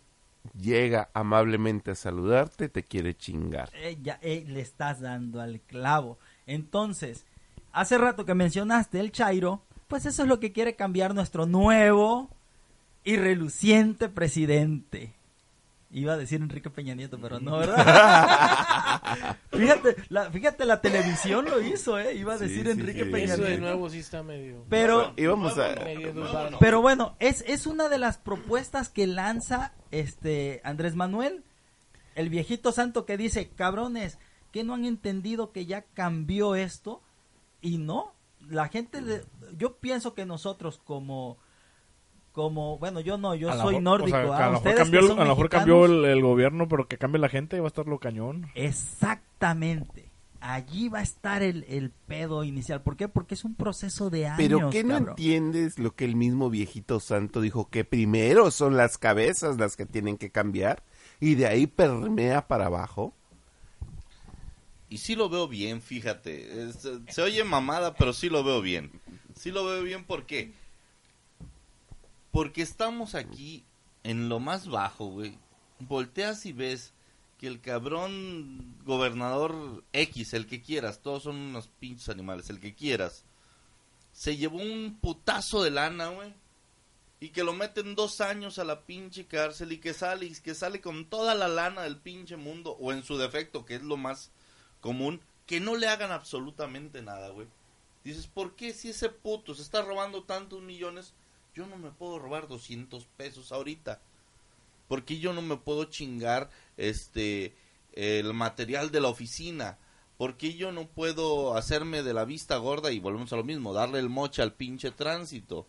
llega amablemente a saludarte, te quiere chingar. Eh, ya eh, le estás dando al clavo. Entonces, hace rato que mencionaste el Chairo, pues eso es lo que quiere cambiar nuestro nuevo y reluciente presidente. Iba a decir Enrique Peña Nieto, pero no, ¿verdad? fíjate, la, fíjate, la televisión lo hizo, ¿eh? Iba a decir sí, Enrique sí. Peña Eso de Nieto. nuevo sí está medio... Pero, Íbamos a... medio pero bueno, es, es una de las propuestas que lanza este Andrés Manuel, el viejito santo que dice, cabrones, que no han entendido que ya cambió esto? Y no, la gente, de- yo pienso que nosotros como, como, bueno, yo no, yo A soy mejor- nórdico, o sea, que ¿ah? a lo mejor Ustedes que cambió, el- a lo mejor cambió el, el gobierno, pero que cambie la gente y va a estar lo cañón. Exactamente. Allí va a estar el, el pedo inicial. ¿Por qué? Porque es un proceso de años. Pero ¿qué no entiendes lo que el mismo viejito santo dijo? Que primero son las cabezas las que tienen que cambiar y de ahí permea para abajo. Y sí lo veo bien, fíjate. Es- se oye mamada, pero sí lo veo bien. Sí lo veo bien, ¿por qué? Porque estamos aquí en lo más bajo, güey. Volteas y ves que el cabrón gobernador X, el que quieras, todos son unos pinches animales, el que quieras, se llevó un putazo de lana, güey. Y que lo meten dos años a la pinche cárcel y que sale, y que sale con toda la lana del pinche mundo, o en su defecto, que es lo más común, que no le hagan absolutamente nada, güey. Dices, ¿por qué si ese puto se está robando tantos millones, yo no me puedo robar 200 pesos ahorita? ¿Por qué yo no me puedo chingar este el material de la oficina? ¿Por qué yo no puedo hacerme de la vista gorda y volvemos a lo mismo, darle el moche al pinche tránsito?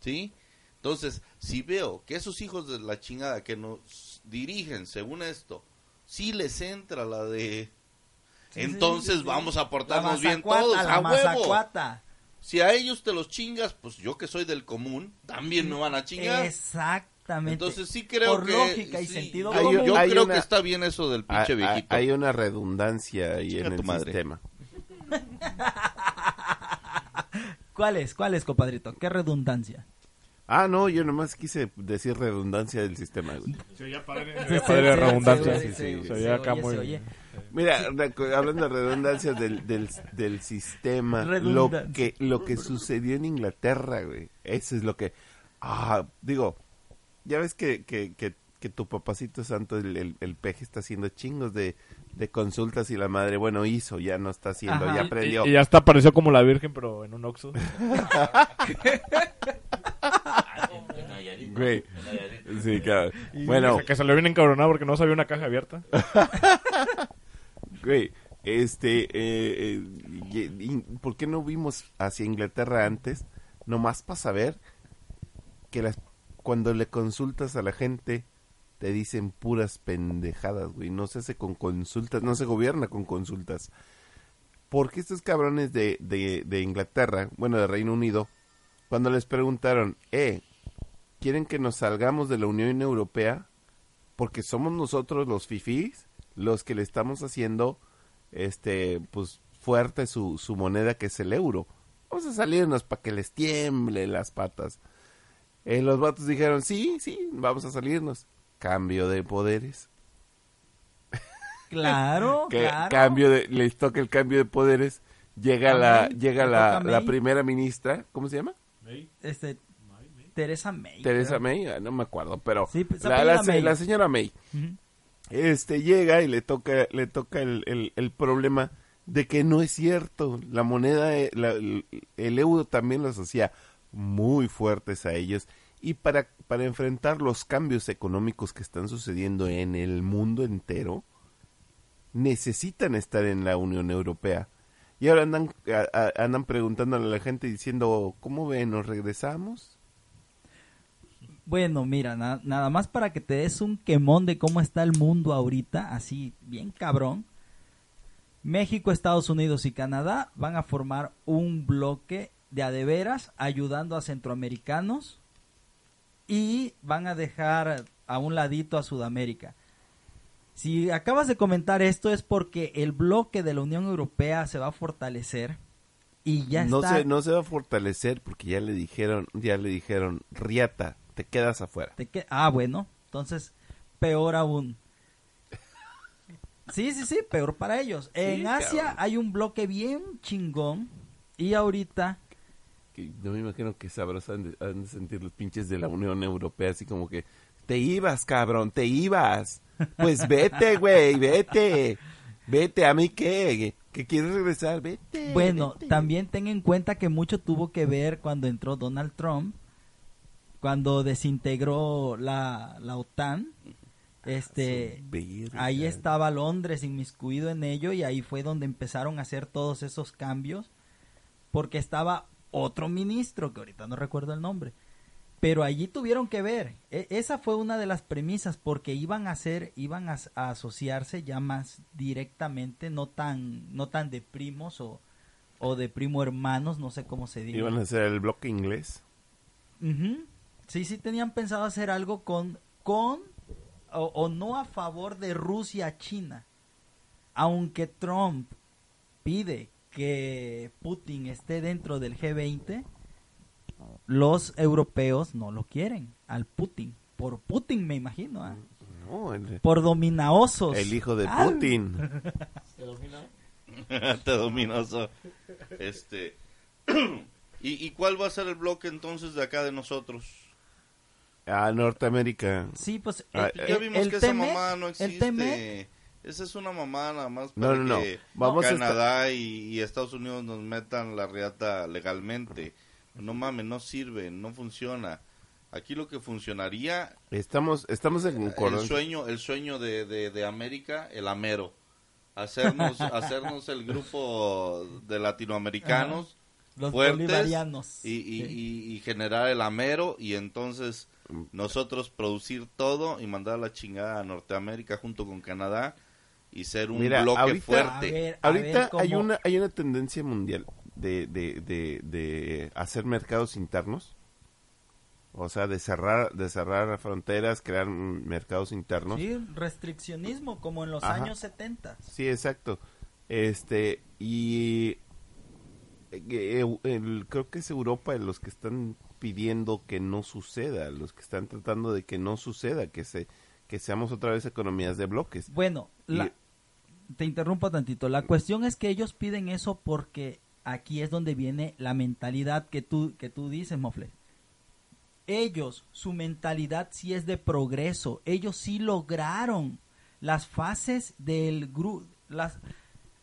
¿Sí? Entonces, si veo que esos hijos de la chingada que nos dirigen según esto, sí les entra la de Sí, entonces sí, sí. vamos a portarnos bien todos, la a huevo. Si a ellos te los chingas, pues yo que soy del común, también me van a chingar. Exactamente. Entonces sí creo Por que lógica y sí, sentido yo, común. yo Hay creo una- que está bien eso del pinche viejito. Hay una redundancia ahí en tu el madre. sistema. ¿Cuál es? ¿Cuál es, compadrito? ¿Qué redundancia? Ah, no, yo nomás quise decir redundancia del sistema, güey. Se oía padre, Sí, se oía padre redundancia. sí, sí, Se oía acá oye, muy... Mira, hablando de redundancias del, del, del sistema, lo que, lo que sucedió en Inglaterra, güey, eso es lo que, ah, digo, ya ves que, que, que, que tu papacito santo, el, el, el peje está haciendo chingos de, de consultas y la madre, bueno, hizo, ya no está haciendo, Ajá. ya aprendió. Y, y ya hasta apareció como la virgen, pero en un Oxxo. Güey, sí, claro. Bueno, Que se le viene encabronado porque no sabía una caja abierta. Güey, este, eh, eh, ¿por qué no vimos hacia Inglaterra antes? Nomás para saber que las, cuando le consultas a la gente te dicen puras pendejadas, güey. No se hace con consultas, no se gobierna con consultas. Porque estos cabrones de, de, de Inglaterra, bueno, de Reino Unido, cuando les preguntaron, eh, ¿quieren que nos salgamos de la Unión Europea? Porque somos nosotros los fifís los que le estamos haciendo, este, pues, fuerte su, su moneda que es el euro. Vamos a salirnos para que les tiemble las patas. Eh, los vatos dijeron, sí, sí, vamos a salirnos. Cambio de poderes. Claro, Que claro. cambio de, les toca el cambio de poderes. Llega la, May, llega le la, la May. primera ministra, ¿cómo se llama? Este, Teresa May. Teresa creo. May, ah, no me acuerdo, pero Sí, pues, la, la May. señora May. Este llega y le toca le toca el, el, el problema de que no es cierto. La moneda eh, el, euro también los hacía muy fuertes a ellos. Y para para enfrentar los cambios económicos que están sucediendo en el mundo entero necesitan estar en la Unión Europea. Y ahora andan a- andan preguntándole a la gente diciendo cómo ven nos regresamos Bueno, mira, na- nada más para que te des un quemón de cómo está el mundo ahorita, así bien cabrón. México, Estados Unidos y Canadá van a formar un bloque de adeveras ayudando a centroamericanos y van a dejar a un ladito a Sudamérica. Si acabas de comentar esto es porque el bloque de la Unión Europea se va a fortalecer y ya no está se no se va a fortalecer porque ya le dijeron ya le dijeron riata te quedas afuera Te que- Ah, bueno, entonces peor aún. Sí, sí, sí, peor para ellos. en Asia cabrón. hay un bloque bien chingón y ahorita que no me imagino que sabroso han de, han de sentir los pinches de la Unión Europea, así como que, te ibas, cabrón, te ibas. Pues vete, güey, vete. Vete, ¿a mí qué? ¿Que quieres regresar? Vete. Bueno, vete. también ten en cuenta que mucho tuvo que ver cuando entró Donald Trump, cuando desintegró la, la OTAN. Este, Su verga. ahí estaba Londres inmiscuido en ello y ahí fue donde empezaron a hacer todos esos cambios porque estaba otro ministro que ahorita no recuerdo el nombre pero allí tuvieron que ver E- esa fue una de las premisas porque iban a hacer iban a, a asociarse ya más directamente no tan no tan de primos o o de primo hermanos no sé cómo se diga Iban a hacer el bloque inglés. Ujú. Sí, sí tenían pensado hacer algo con, con o, o no a favor de Rusia China. Aunque Trump pide que Putin esté dentro del G20, los europeos no lo quieren al Putin. Por Putin me imagino, ¿ah? No, el, por dominaosos. el hijo de Ah, Putin. Te dominoso. Este. ¿Y, ¿Y cuál va a ser el bloque entonces de acá de nosotros? A Norteamérica. Sí, pues Ah, el- Ya el- vimos el que esa mamá no el existe. Esa es una mamá nada más No, para no, no. que Vamos a Canadá y, y Estados Unidos nos metan la riata legalmente. No mames, no sirve, no funciona. Aquí lo que funcionaría Estamos, estamos en el sueño, el sueño de, de, de América, el amero. Hacernos, hacernos el grupo de latinoamericanos los fuertes bolivarianos. y, y, Sí. y- y generar el amero y entonces nosotros producir todo y mandar a la chingada a Norteamérica junto con Canadá y ser un Mira, bloque ahorita- fuerte. A ver, a Ahorita ver cómo- hay una hay una tendencia mundial de, de, de, de hacer mercados internos. O sea, de cerrar, de cerrar fronteras, crear mercados internos. Sí, restriccionismo como en los Ajá. años 70. Sí, exacto. Este, y eh, eh, el- creo que es Europa los que están pidiendo que no suceda, los que están tratando de que no suceda, que se que seamos otra vez economías de bloques. Bueno, Y- te interrumpo tantito. La cuestión es que ellos piden eso porque aquí es donde viene la mentalidad que tú, que tú dices, Mofle. Ellos, su mentalidad sí es de progreso. Ellos sí lograron las fases del grupo. Las,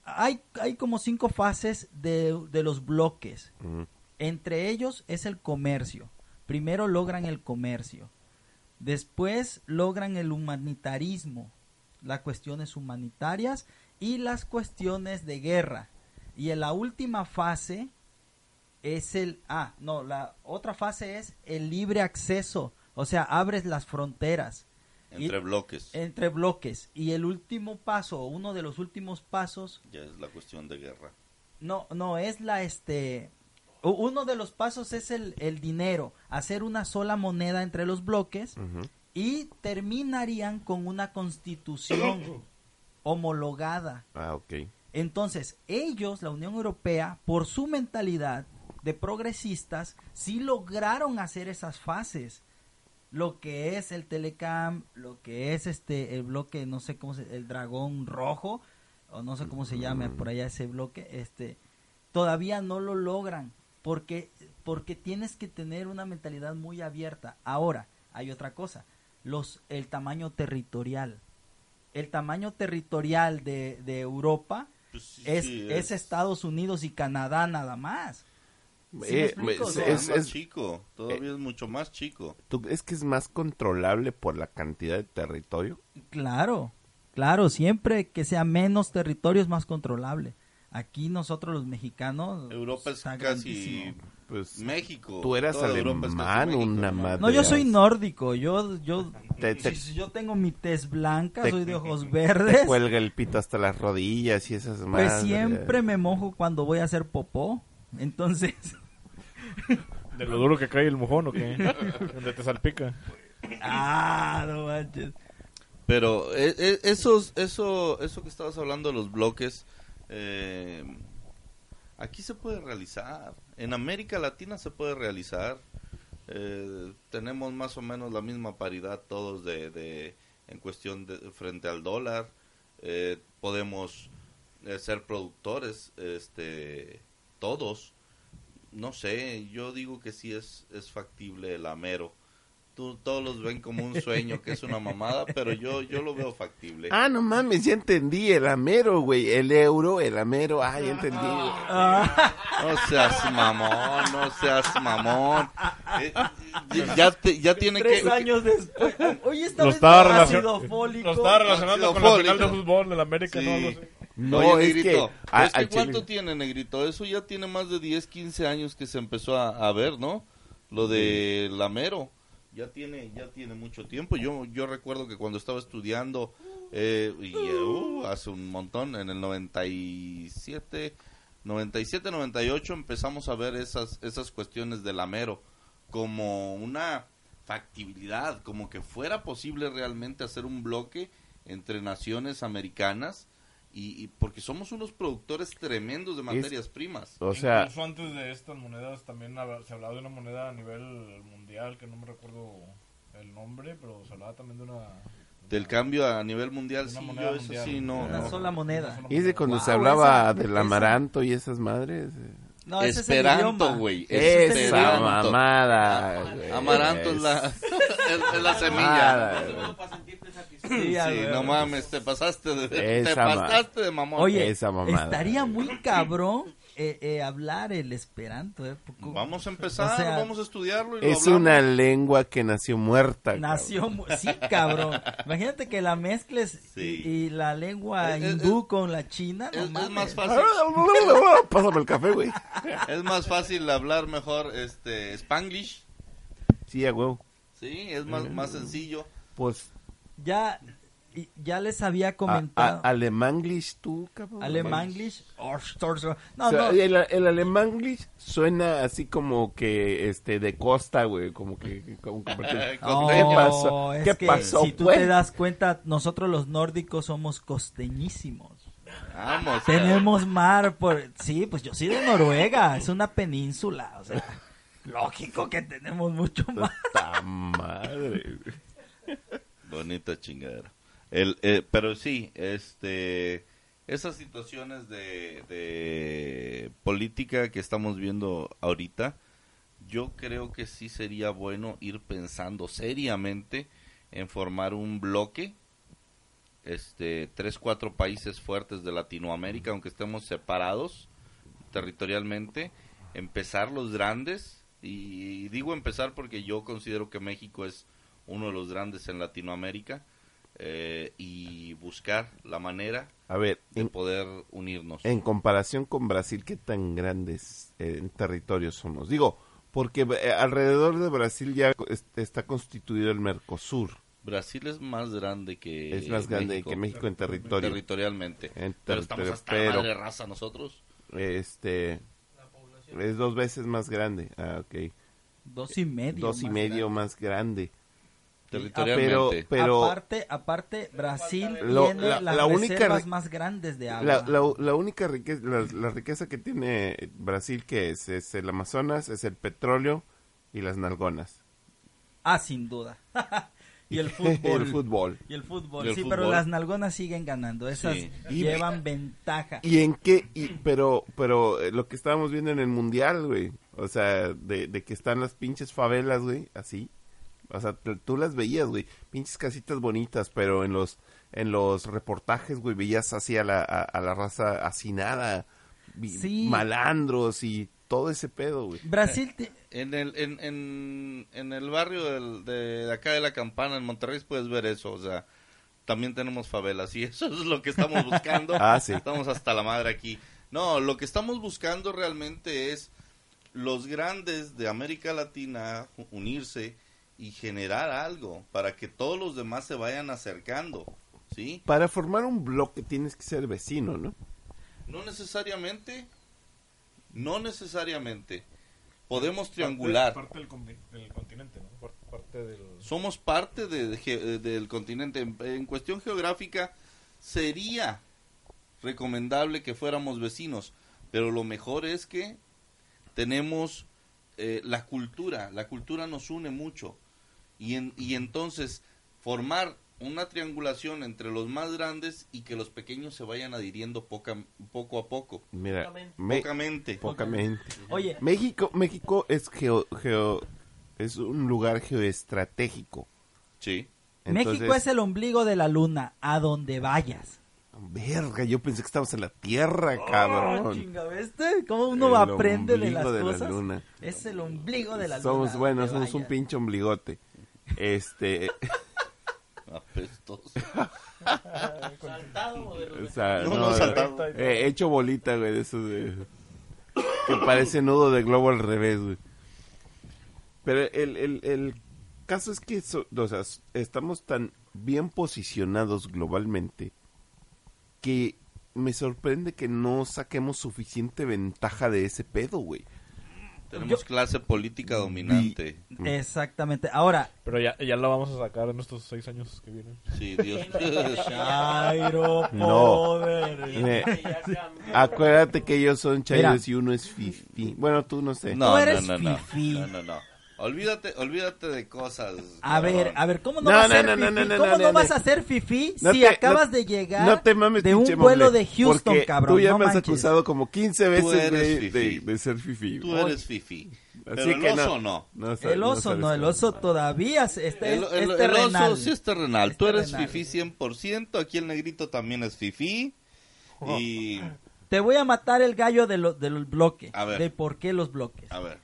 hay, hay como cinco fases de, de los bloques. Ujú. Entre ellos es el comercio. Primero logran el comercio. Después logran el humanitarismo, las cuestiones humanitarias y las cuestiones de guerra. Y en la última fase es el... Ah, no, la otra fase es el libre acceso. O sea, abres las fronteras Entre Y- bloques. entre bloques. Y el último paso, uno de los últimos pasos, Ya es la cuestión de guerra. no, no, es la este. Uno de los pasos es el, el dinero, hacer una sola moneda entre los bloques y terminarían con una constitución homologada. Ah, ok. Entonces, ellos, la Unión Europea, por su mentalidad de progresistas, sí lograron hacer esas fases. Lo que es el Telecam, lo que es este el bloque, no sé cómo se, el dragón rojo, o no sé cómo se llame por allá ese bloque, este, todavía no lo logran, porque, porque tienes que tener una mentalidad muy abierta. Ahora, hay otra cosa, los, el tamaño territorial. El tamaño territorial de, de Europa Pues sí, es, sí, es Estados Unidos y Canadá nada más. ¿Sí me Eh, explico? es- O sea, es, es- más es- chico, todavía es mucho más chico. ¿tú- es que es más controlable por la cantidad de territorio. Claro, claro, siempre que sea menos territorio es más controlable. Aquí nosotros los mexicanos... Europa es casi grandísimo. Pues México. tú eras alemán, México, una ¿no? madre. No, yo soy nórdico, yo, yo, Te- te- si- si yo tengo mi tez blanca, te- soy de ojos Te verdes, cuelga el pito hasta las rodillas y esas pues madres. siempre me mojo cuando voy a hacer popó. Entonces, ¿De lo duro que cae el mojón o qué? Donde te salpica. ah, no manches. Pero eh, eh, esos, eso, eso que estabas hablando de los bloques, eh, aquí se puede realizar. En América Latina se puede realizar. Eh, tenemos más o menos la misma paridad todos de, de en cuestión de frente al dólar. Eh, podemos eh, ser productores, este, todos. No sé, yo digo que sí es, es factible el amero. Tú, todos los ven como un sueño, que es una mamada, pero yo, yo lo veo factible. Ah, no mames, ya entendí, el amero, güey, el euro, el amero, ah, ya entendí. güey. Ah, No seas mamón, no seas mamón. Eh, ya, te- ya tiene tres que... años después. Oye, esta Lo vez estaba, no sido fólico. lo estaba relacionando con la Fólico. final de fútbol del América, ¿no? Algo Sí. así. No, Oye, es Negrito, que, es que ¿cuánto chile- tiene, Negrito? Eso ya tiene más de 10, 15 años que se empezó a, a ver, ¿no? Lo de Lamero. Ya tiene, ya tiene mucho tiempo. Yo, yo recuerdo que cuando estaba estudiando, eh, y, uh, hace un montón, en el 97, 97, 98, empezamos a ver esas, esas cuestiones de Lamero como una factibilidad, como que fuera posible realmente hacer un bloque entre naciones americanas y, y porque somos unos productores tremendos de materias primas. O sea, Incluso antes de estas monedas también se hablaba de una moneda a nivel mundial, que no me recuerdo el nombre, pero se hablaba también de una... Del cambio a nivel mundial, sí, yo eso mundial. sí no. Una no. sola moneda. Y es de cuando Wow, se hablaba esa- del esa- amaranto y esas madres. eh. No, es Esperanto, güey. Es Esa mamada. Amaranto es la, es, es la semilla. Sí, no mames, te pasaste de, te Esa ma- pasaste de mamón. Oye, Esa mamada. estaría muy cabrón eh, eh, hablar el esperanto. Eh, poco- Vamos a empezar, O sea, vamos a estudiarlo y Es una lengua que nació muerta. Nació, mu- sí, cabrón. Imagínate que la mezcles Sí. y, y la lengua Es- es- hindú con la china. no Es, más fácil. Pásame el café, güey. es más fácil hablar mejor este Spanglish. Sí, a huevo. Sí, es más, más sencillo. Pues, Ya, y- ya les había comentado. a- alemanglish tú, cabrón. Alemanglish. Oh, No, O sea, no. el, el alemanglish suena así como que este de costa, güey, como que como que No, ¿Qué pasó? es ¿Qué que pasó, Si tú pues? te das cuenta, nosotros los nórdicos somos costeñísimos. Vamos. Tenemos mar por... Sí, pues yo soy de Noruega, es una península, o sea, lógico que tenemos mucho mar. ¡Ta madre! Bonita chingadera. El, eh, pero sí, este, esas situaciones de, de política que estamos viendo ahorita, yo creo que sí sería bueno ir pensando seriamente en formar un bloque, este, tres, cuatro países fuertes de Latinoamérica, aunque estemos separados territorialmente, empezar los grandes, y digo empezar porque yo considero que México es uno de los grandes en Latinoamérica, eh, y buscar la manera A ver, de en, poder unirnos. en comparación con Brasil, ¿qué tan grandes eh, en territorios somos? Digo, porque eh, alrededor de Brasil ya es- está constituido el Mercosur. Brasil es más grande que Es más grande que México en territorio. territorialmente. En Pero estamos hasta pero- madre raza nosotros. Este es dos veces más grande. Ah, ok. Dos y medio. Dos y más medio grande. más grande. Territorialmente. Pero aparte, aparte, Brasil Lo- tiene la- las la única reservas re- más grandes de agua. la, la única riqueza, la, la riqueza que tiene Brasil que es es el Amazonas, es el petróleo y las nalgonas. Ah, sin duda. y el fútbol. el fútbol. Y el fútbol, Y el sí, fútbol. pero las nalgonas siguen ganando. Esas Sí. Y- llevan ventaja. ¿Y en qué? Y, pero pero eh, lo que estábamos viendo en el mundial, güey. O sea, de, de que están las pinches favelas, güey, así. O sea, tú las veías, güey. Pinches casitas bonitas, pero en los en los reportajes, güey, veías así a la, a, a la raza hacinada. Sí. Malandros y todo ese pedo, güey. Brasil, te- En el, en, en, en el barrio del- de, de acá de la Campana, en Monterrey, puedes ver eso. O sea, también tenemos favelas y eso es lo que estamos buscando. Ah, sí. Estamos hasta la madre aquí. No, lo que estamos buscando realmente es los grandes de América Latina unirse y generar algo para que todos los demás se vayan acercando. ¿Sí? Para formar un bloque tienes que ser vecino, ¿no? No necesariamente. No necesariamente. Podemos triangular. Parte, del, con- del continente, ¿no? Parte, parte del... somos parte de- de ge- del continente. En, en cuestión geográfica, sería recomendable que fuéramos vecinos, pero lo mejor es que tenemos eh, la cultura, la cultura nos une mucho. Y, en- y entonces formar una triangulación entre los más grandes y que los pequeños se vayan adhiriendo poca- poco a poco. Mira, Pocamente. me- Pocamente. pocamente. oye, México, México es geo, geo- es un lugar geoestratégico. Sí. México Entonces- es el ombligo de la luna, a donde vayas. Verga, yo pensé que estábamos en la Tierra, Oh, cabrón. chinga, ¿viste? ¿Cómo uno El aprende de las de la cosas? luna. Es el ombligo de la somos, luna. bueno, donde somos un vayas. pinche ombligote. Este, Apestoso. Saltado o de los o sea, No, no, no, saltado. eh, hecho bolita, güey, de eso de... Que parece nudo de globo al revés, güey. Pero el, el, el caso es que so- o sea, estamos tan bien posicionados globalmente que me sorprende que no saquemos suficiente ventaja de ese pedo, güey. Tenemos clase política dominante. Exactamente. Ahora, Pero ya, ya lo vamos a sacar en estos seis años que vienen. Sí, Dios. Chairo No. Acuérdate que ellos son chairos Mira. y uno es fifi. Bueno, tú no sé. No, Tú eres no, no, no. fifí. No, no, no. Olvídate, olvídate de cosas. A ver, cabrón. a ver, ¿cómo no, No, vas a no, ser no, no, fifí? no, no, ¿Cómo no, no, no, vas a ser fifí No si te- acabas no- de llegar No te mames, de un pinche vuelo de Houston, porque cabrón? Tú ya no me has manches. acusado como 15 Tú veces eres de, fifí. de, de ser fifi. Tú eres fifi. Pero el oso no. sa- El oso sabes no, el cómo. oso todavía El, es, el- es el terrenal. oso sí es terrenal. Es Tú eres terrenal. fifi 100%. Aquí el negrito también es fifi. Y. Te voy a matar el gallo de lo- del bloque, A ver. de por qué los bloques. A ver.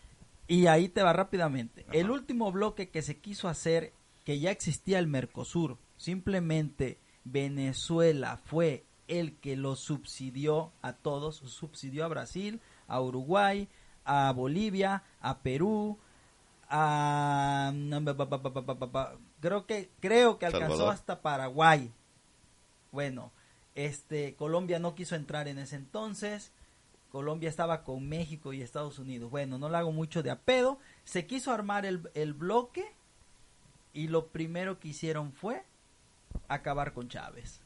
Y ahí te va rápidamente. El último bloque que se quiso hacer, que ya existía el Mercosur, simplemente Venezuela fue el que lo subsidió a todos, subsidió a Brasil, a Uruguay, a Bolivia, a Perú, a creo que creo que alcanzó Salvador. hasta Paraguay. Bueno, este Colombia no quiso entrar en ese entonces. Colombia estaba con México y Estados Unidos. Bueno, no lo hago mucho de a pedo. Se quiso armar el, el bloque y lo primero que hicieron fue acabar con Chávez.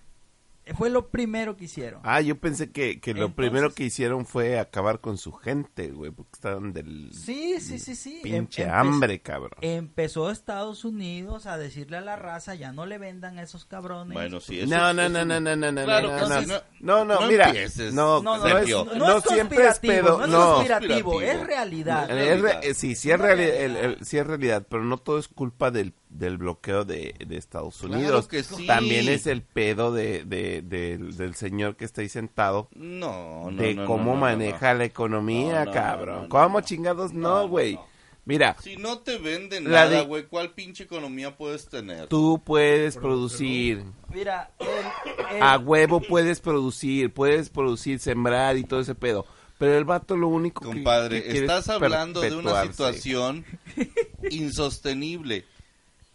Fue lo primero que hicieron. Ah, yo pensé que, que lo Entonces- primero que hicieron fue acabar con su gente, güey, porque estaban del Sí, sí, sí, sí. Em- pinche empe- hambre, cabrón. Empezó Estados Unidos a decirle a la raza, ya no le vendan a esos cabrones. Bueno, sí, eso No, no, eso- no, no, no, no, no, Claro no, no, no, no- no, no mira, empieces, no, No, no, no, no, es, no no no es siempre es pedo, no es no, conspirativo, es realidad. Es sí, sí es, Una reali- realidad. el- el- sí es realidad, pero no todo es culpa del, del bloqueo de, de Estados Claro Unidos. que sí. También es el pedo de, de- del- del señor que está ahí sentado No, no, de no, cómo no, no, no, maneja la economía, No, no, cabrón. no, no, ¿Cómo no. chingados No, güey? no. Mira, Si no te venden nada, güey, ¿cuál pinche economía puedes tener? tú puedes producir, Mira, el- el- a huevo puedes producir, puedes producir, sembrar y todo ese pedo. Pero el vato lo único que- Compadre, que quiere estás es hablando de una situación insostenible.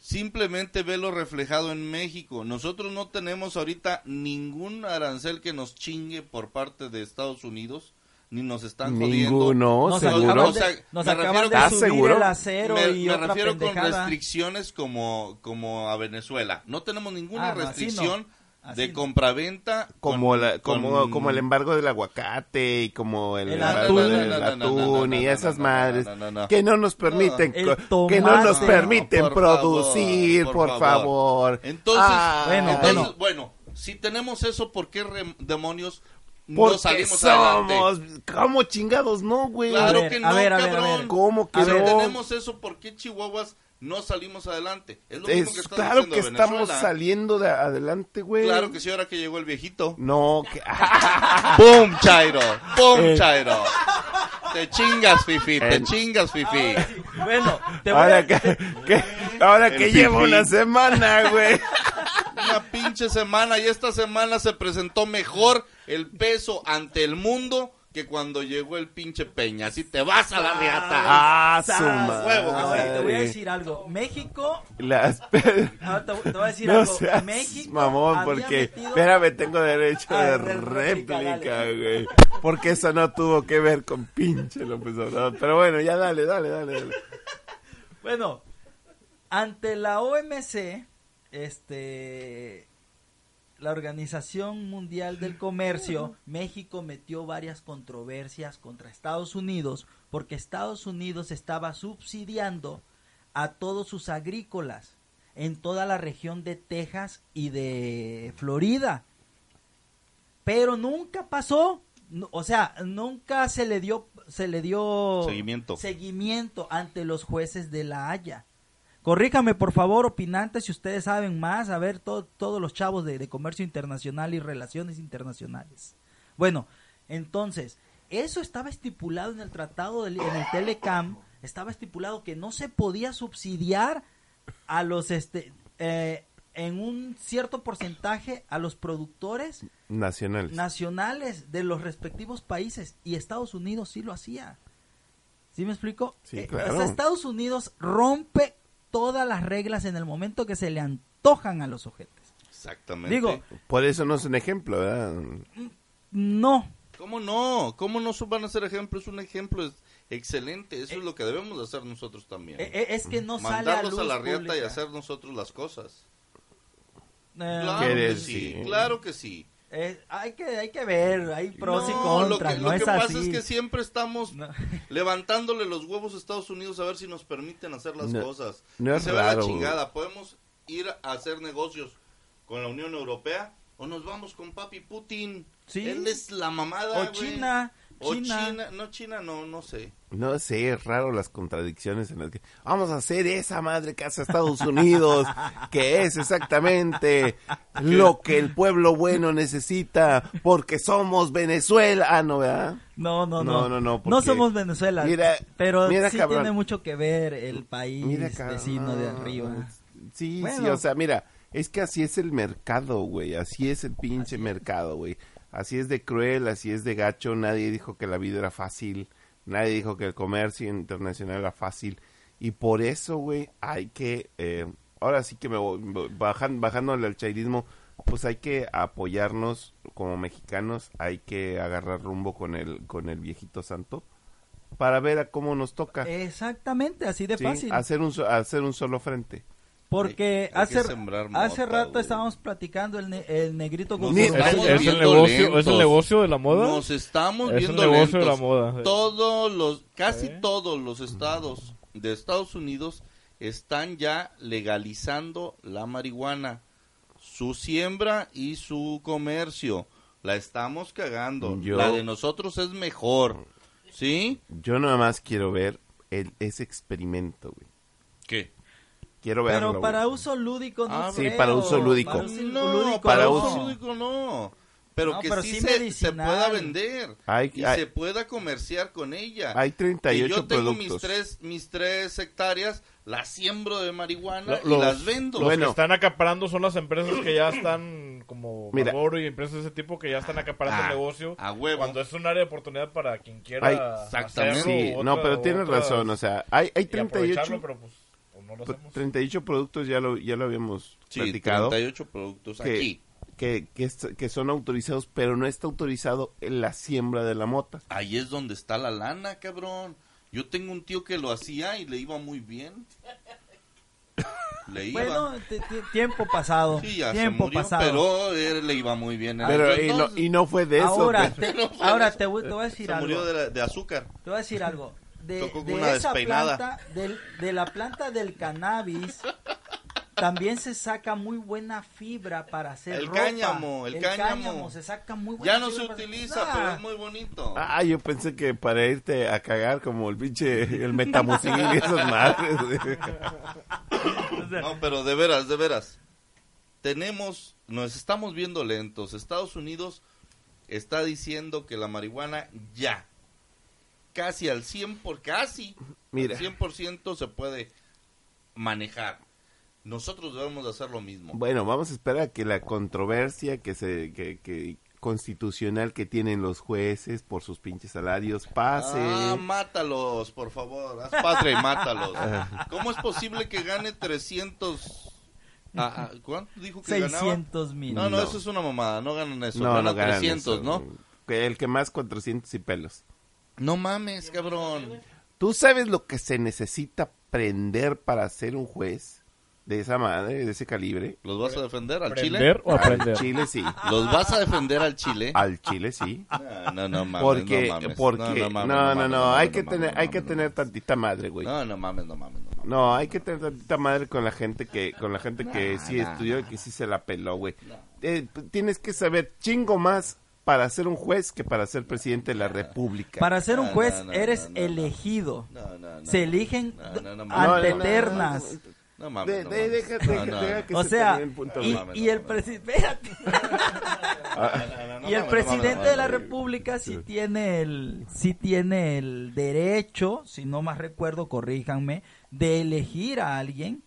Simplemente velo reflejado en México. Nosotros no tenemos ahorita ningún arancel que nos chingue por parte de Estados Unidos, ni nos están jodiendo. Ninguno, nos seguro. acaban de, nos me acaban refiero- de ¿Estás subir seguro? el acero me, y me otra refiero con restricciones como, como a Venezuela. No tenemos ninguna Ah, no, no. Así de compraventa como con- la, como, con- como el embargo del aguacate y como el, El embargo atún. del No, no, no, no, atún no, y esas madres no, no, no. que no nos permiten que no nos permiten No, por producir favor, por, por favor. Entonces, Ah, bueno, entonces, bueno. si tenemos eso, ¿por qué re- demonios porque no salimos adelante? somos ¿cómo chingados no, güey? Claro A ver, que a no, ver, a ver, a cabrón. ver. ¿Cómo que Si no? tenemos eso, ¿por qué Chihuahuas no salimos adelante? Es lo mismo que estás claro diciendo que de estamos Venezuela. saliendo de adelante, güey. Claro que sí, ahora que llegó el viejito. No, que ¡Pum, Chairo! ¡Pum, Eh. Chairo! Te chingas, Fifi, te En- chingas, Fifi. Bueno, te voy ahora a... que, que- ahora El que llevo una semana, güey. Una pinche semana y esta semana se presentó mejor el peso ante el mundo que cuando llegó el pinche Peña. Así te vas a la riata. Ah, su Sas. huevo, Ahora, te voy a decir algo. México, Las... ahora te, te voy a decir No algo. seas México mamón, porque... metido- Espérame, tengo derecho Ah, de réplica, güey. Porque eso no tuvo que ver con pinche López Obrador. Pero bueno, ya dale, dale, dale. dale. Bueno, ante la OMC, este, la Organización Mundial del Comercio, México metió varias controversias contra Estados Unidos porque Estados Unidos estaba subsidiando a todos sus agrícolas en toda la región de Texas y de Florida. Pero nunca pasó, o sea, nunca se le dio se le dio Seguimiento. seguimiento ante los jueces de la Haya. Corríjame, por favor, opinantes, si ustedes saben más, a ver, to- todos los chavos de, de comercio internacional y relaciones internacionales. Bueno, entonces, eso estaba estipulado en el tratado, del, en el Telecam, estaba estipulado que no se podía subsidiar a los, este, eh, en un cierto porcentaje a los productores Nacionales. nacionales de los respectivos países y Estados Unidos sí lo hacía. ¿Sí me explico? Sí, Eh, claro. Estados Unidos rompe todas las reglas en el momento que se le antojan a los ojetes. Exactamente. Digo, Por eso no es un ejemplo, ¿verdad? no. ¿Cómo no? ¿Cómo no van a ser ejemplo? Es un ejemplo es excelente. Eso es lo que debemos de hacer nosotros también. Eh, eh, es que no sale a Mandarlos luz a, la riata y hacer nosotros las cosas. Eh, Claro ¿Qué que Sí. claro que sí. Eh, hay que hay que ver, hay pros y contras, lo que, no lo es que pasa así. es que siempre estamos No. levantándole los huevos a Estados Unidos a ver si nos permiten hacer las No, cosas. no es se ve la raro. chingada. Podemos ir a hacer negocios con la Unión Europea o nos vamos con papi Putin. Sí. Él es la mamada. O. China, O China. China. No, China no, no sé. No sé, es raro las contradicciones en las que vamos a hacer esa madre que hace Estados Unidos, que es exactamente lo que el pueblo bueno necesita, porque somos Venezuela. Ah, no, ¿verdad? No, no, No, no. no, no, No somos Venezuela. Mira, pero mira, sí cabrón. tiene mucho que ver el país Mira, vecino de arriba. Sí, sí, o sea, mira, es que así es el mercado, güey, así es el pinche mercado, güey. Así es de cruel, así es de gacho, nadie dijo que la vida era fácil, nadie dijo que el comercio internacional era fácil. Y por eso, güey, hay que, eh, ahora sí que me voy, bajan, bajándole al chairismo, pues hay que apoyarnos como mexicanos, hay que agarrar rumbo con el, con el viejito santo para ver a cómo nos toca. Exactamente, así de ¿sí? fácil. Hacer un, hacer un solo frente. Porque Hay- hay que hace, hace rato güey. estábamos platicando el, ne- el negrito con ¿Es, el negocio, ¿Es el negocio de la moda? Nos estamos es el viendo negocio de la moda. Todos los, casi todos los estados de Estados Unidos están ya legalizando la marihuana, su siembra y su comercio. La estamos cagando. Yo- La de nosotros es mejor. ¿Sí? Yo nada más quiero ver el, ese experimento, güey. ¿Qué? Quiero verlo. Pero para güey. uso lúdico no Ah, sí, creo. para uso lúdico. Para uso No, lúdico para no. uso lúdico no. Pero No, que pero sí, sí se, se pueda vender Hay, y hay, se pueda comerciar con ella. hay Que 38 yo tengo productos. mis tres, mis tres hectáreas, las siembro de marihuana Lo- y las vendo. Los Bueno. que están acaparando son las empresas que ya están como. Marlboro y empresas de ese tipo que ya están acaparando Ah, el negocio. a huevo. Cuando es un área de oportunidad para quien quiera Ay, exactamente. hacerlo, Sí, no, pero tienes otras- razón, o sea, hay, hay y aprovecharlo, 38, pero pues no lo pues, hacemos. 38 productos, ya lo, ya lo habíamos Sí, platicado, 38 productos que, aquí. que, que, que son autorizados, pero no está autorizado en la siembra de la mota. Ahí es donde está la lana, cabrón. Yo tengo un tío que lo hacía y le iba muy bien. Le iba. Bueno, tiempo pasado. sí, ya se tiempo murió, pasado. pero él le iba muy bien. en Pero y no, y no fue de eso. ahora, pues. te, No fue ahora eso. te, voy, te voy a decir se algo. murió de, la- de azúcar. Te voy a decir algo. De, Tocó con de una esa despeinada. planta, del- de la planta del cannabis, también se saca muy buena fibra para hacer El ropa. cáñamo, el cáñamo. se saca muy buena Ya no se fibra utiliza, Ah, pero es muy bonito. Ah, yo pensé que para irte a cagar como el pinche, el metamucil y esas madres. No, pero de veras, de veras. Tenemos, nos estamos viendo lentos. Estados Unidos está diciendo que la marihuana ya, casi al 100 por casi, Mira. al 100% se puede manejar. Nosotros debemos de hacer lo mismo. Bueno, vamos a esperar a que la controversia que se que, que constitucional que tienen los jueces por sus pinches salarios pase. Ah, mátalos, por favor. Haz patria y mátalos. ¿Cómo es posible que gane 300? Ah, ah, ¿Cuánto dijo que ganaba? 600 mil. No, no, No. eso es una mamada. No ganan eso. no, ganan no ganan 300, eso, ¿no? El que más 400 y pelos. No mames, cabrón. ¿Tú sabes lo que se necesita aprender para ser un juez de esa madre, de ese calibre? ¿Los vas a defender al Chile? ¿Aprender o aprender? Al Chile sí. ¿Los vas a defender al Chile? Al Chile sí. No, no, no mames, Porque, no mames. porque, no, no, mames, no, no, mames, hay mames, que no tener, mames, hay no que mames, tener no tantita madre, güey. mames. No, no mames, no mames, no mames. No, hay que tener tantita madre con la gente que, con la gente que sí estudió y que sí se la peló, güey. Eh, tienes que saber chingo más para ser un juez que para ser presidente de la república. Para ser un juez no, no, eres no, elegido. No, no, no. Se eligen No, no, mames, O se sea, y, el presidente No, y el presidente de la república sí tiene el sí tiene el derecho, si no más recuerdo, corríjanme, de elegir a alguien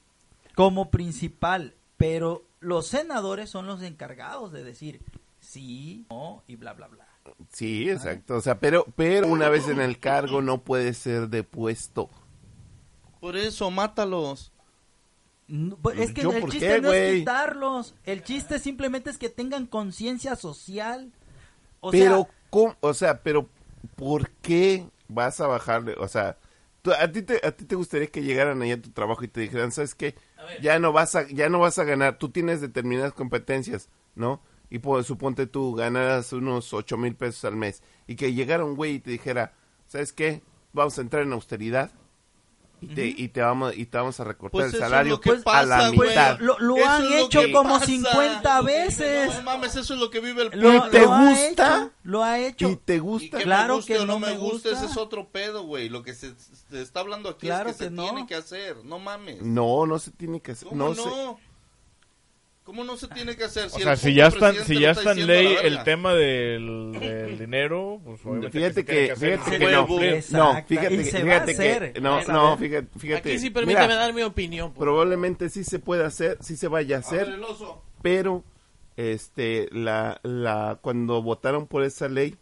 como principal, pero los senadores son los encargados de decir sí, no y bla bla bla. Sí, exacto. O sea, pero, pero una vez en el cargo no puede ser depuesto. Por eso, mátalos. No, pues, es que ¿Yo el chiste qué, no es quitarlos, el chiste simplemente es que tengan conciencia social. O pero, sea, ¿cómo? o sea, pero ¿por qué vas a bajarle? O sea, tú- a ti te, a ti te gustaría que llegaran ahí a tu trabajo y te dijeran, ¿sabes qué? Ya no vas a, ya no vas a ganar. Tú tienes determinadas competencias, ¿no? Y pues, suponte tú ganaras unos ocho mil pesos al mes y que llegara un güey y te dijera, ¿sabes qué? Vamos a entrar en austeridad y te, y te vamos y te vamos a recortar Pues el salario lo que a la pasa, güey. mitad. lo, lo han es lo hecho que como pasa. 50 veces. No mames, eso es lo que vive el Lo, pueblo. ¿Te lo ha gusta? hecho, lo ha hecho. y te Y gusta que Claro me guste que o no no me gusta. ese es otro pedo, güey. Lo que se, se está hablando aquí Claro es que, que se no. tiene que hacer. No mames. no no se tiene que hacer ¿Cómo no, no? se- ¿Cómo no se tiene que hacer? O Si sea, el si ya está, presidente si ya está en ley el tema del, del dinero, pues obviamente Fíjate que, hacer, fíjate que no, no, fíjate, que- fíjate que, no, Esa no, vez. fíjate, fíjate, Aquí sí permíteme mira, dar mi opinión. pues. probablemente sí se puede hacer, sí se vaya a A ver, hacer, el oso. pero, este, la, la, cuando votaron por esa ley,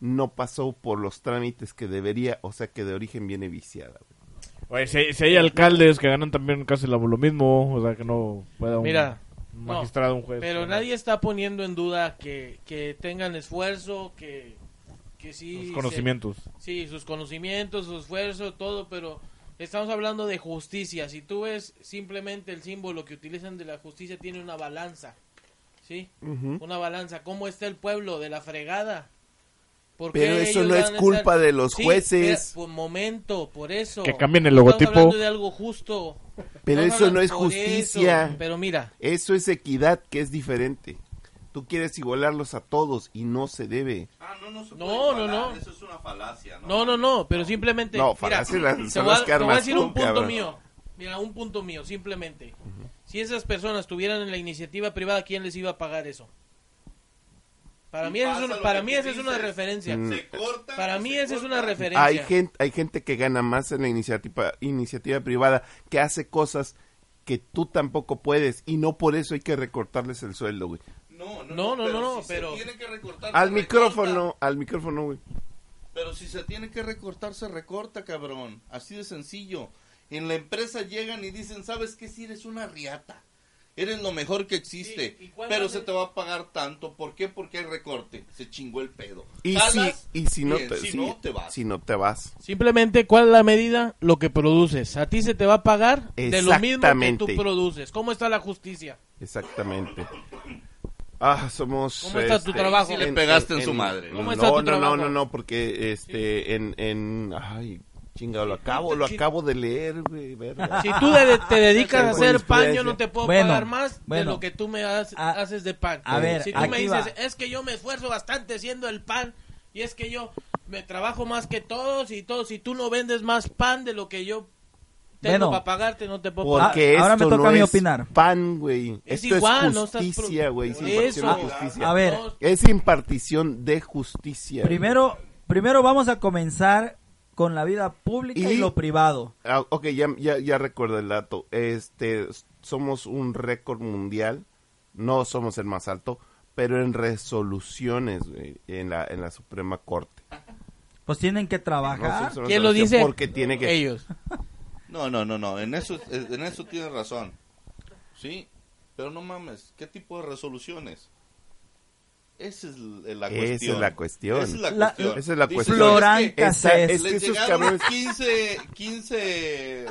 no pasó por los trámites que debería, o sea que de origen viene viciada. Oye, si, si hay alcaldes que ganan también casi lo, mismo, o sea, que no pueda Mira, un magistrado, un juez. Pero nadie está poniendo en duda que, que tengan esfuerzo, que, que sí... Sus se- conocimientos. sí, sus conocimientos, su esfuerzo, todo, pero Estamos hablando de justicia. Si tú ves simplemente el símbolo que utilizan de la justicia, tiene una balanza. ¿Sí? Una balanza. ¿Cómo está el pueblo de la fregada? ¿Por qué Pero eso no es a culpa estar- de los Sí, jueces. por momento, por eso. Que cambien el Estamos logotipo. hablando de algo justo. Pero Estamos eso no es justicia. eso. Pero mira, Eso es equidad, que es diferente. Tú quieres igualarlos a todos y no se debe. Ah, no, no se No, puede no, igualar, no. Eso es una falacia, ¿no? no, no, no, pero simplemente. No, mira, falacias las- te son voy a- las que te voy a decir tú, un punto cabrón. mío. Mira, un punto mío, simplemente. Si esas personas estuvieran en la iniciativa privada, ¿quién les iba a pagar eso? Para mí, esa es una, para mí esa es una referencia. Mm. Se corta, Para mí se esa es una referencia. Hay gente, hay gente que gana más en la iniciativa, iniciativa privada, que hace cosas que tú tampoco puedes y no por eso hay que recortarles el sueldo, güey. No, no, No, no, pero no, no, si se pero- tiene que recortar, Al micrófono, recorta. al micrófono, güey. Pero si se tiene que recortar, se recorta, cabrón. Así de sencillo. En la empresa llegan y dicen, ¿sabes qué? Si eres una riata. Eres lo mejor que existe. Sí, ¿y cuál pero se te va a pagar tanto. ¿Por qué? Porque hay recorte. Se chingó el pedo. Y si, y si no bien, te, si no, te vas. si no te vas. Simplemente, ¿cuál es la medida? Lo que produces. A ti se te va a pagar de lo mismo que tú produces. ¿Cómo está la justicia? Exactamente. Ah, somos. ¿Cómo está tu trabajo? Sí le pegaste en su madre. ¿Cómo no, está tu no, no, trabajo? no, no, porque este, en, en, ay, chingado, lo acabo, lo acabo de leer, güey, verga. Si tú de- te dedicas a hacer pan, yo no te puedo Bueno, pagar más de lo que tú me has- A- haces de pan. a ver, si tú me aquí dices, va. es que yo me esfuerzo bastante haciendo el pan y es que yo me trabajo más que todos y todos, si tú no vendes más pan de lo que yo tengo Bueno. para pagarte, no te puedo pagar. Porque Ah, ahora me esto toca a no mí es opinar. pan, güey. Es Esto igual, es no estás justicia, pro- güey. Es Eso. impartición de justicia. A ver, No, Es impartición de justicia. Primero, primero vamos a comenzar con la vida pública y, Y- lo privado. Ah, ok, ya, ya, ya recuerdo el dato. Este, somos un récord mundial. No somos el más alto, pero en resoluciones, en la, en la Suprema Corte. Pues tienen que No trabajar. ¿Quién lo dice? Porque tiene que... Ellos. No, no, no, no. En eso, en eso tienes razón. Sí. Pero no mames. ¿Qué tipo de resoluciones? Esa es la Esa cuestión. es la cuestión. Esa es la, La- cuestión. esa es la cuestión. Florán "Es que Esa- Cassés. es que les esos llegaron cabrones... 15, 15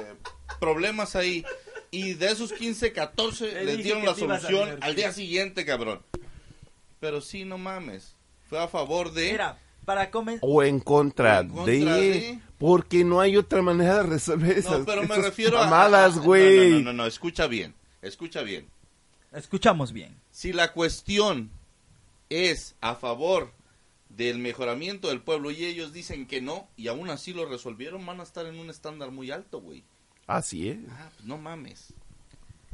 problemas ahí. Y de esos 15, 14 Te les dije dieron la a solución al día siguiente, cabrón. Pero sí, no mames. Fue a favor de... Mira, para comenzar... O en contra, O en contra de... de- Porque no hay otra manera de resolver esas, No, pero me esas refiero a... mamadas, No, güey. No, no, no, no, escucha bien. Escucha bien. Escuchamos bien. Si la cuestión es a favor del mejoramiento del pueblo y ellos dicen que no y aún así lo resolvieron, van a estar en un estándar muy alto, güey. Así es. Ah, pues no mames.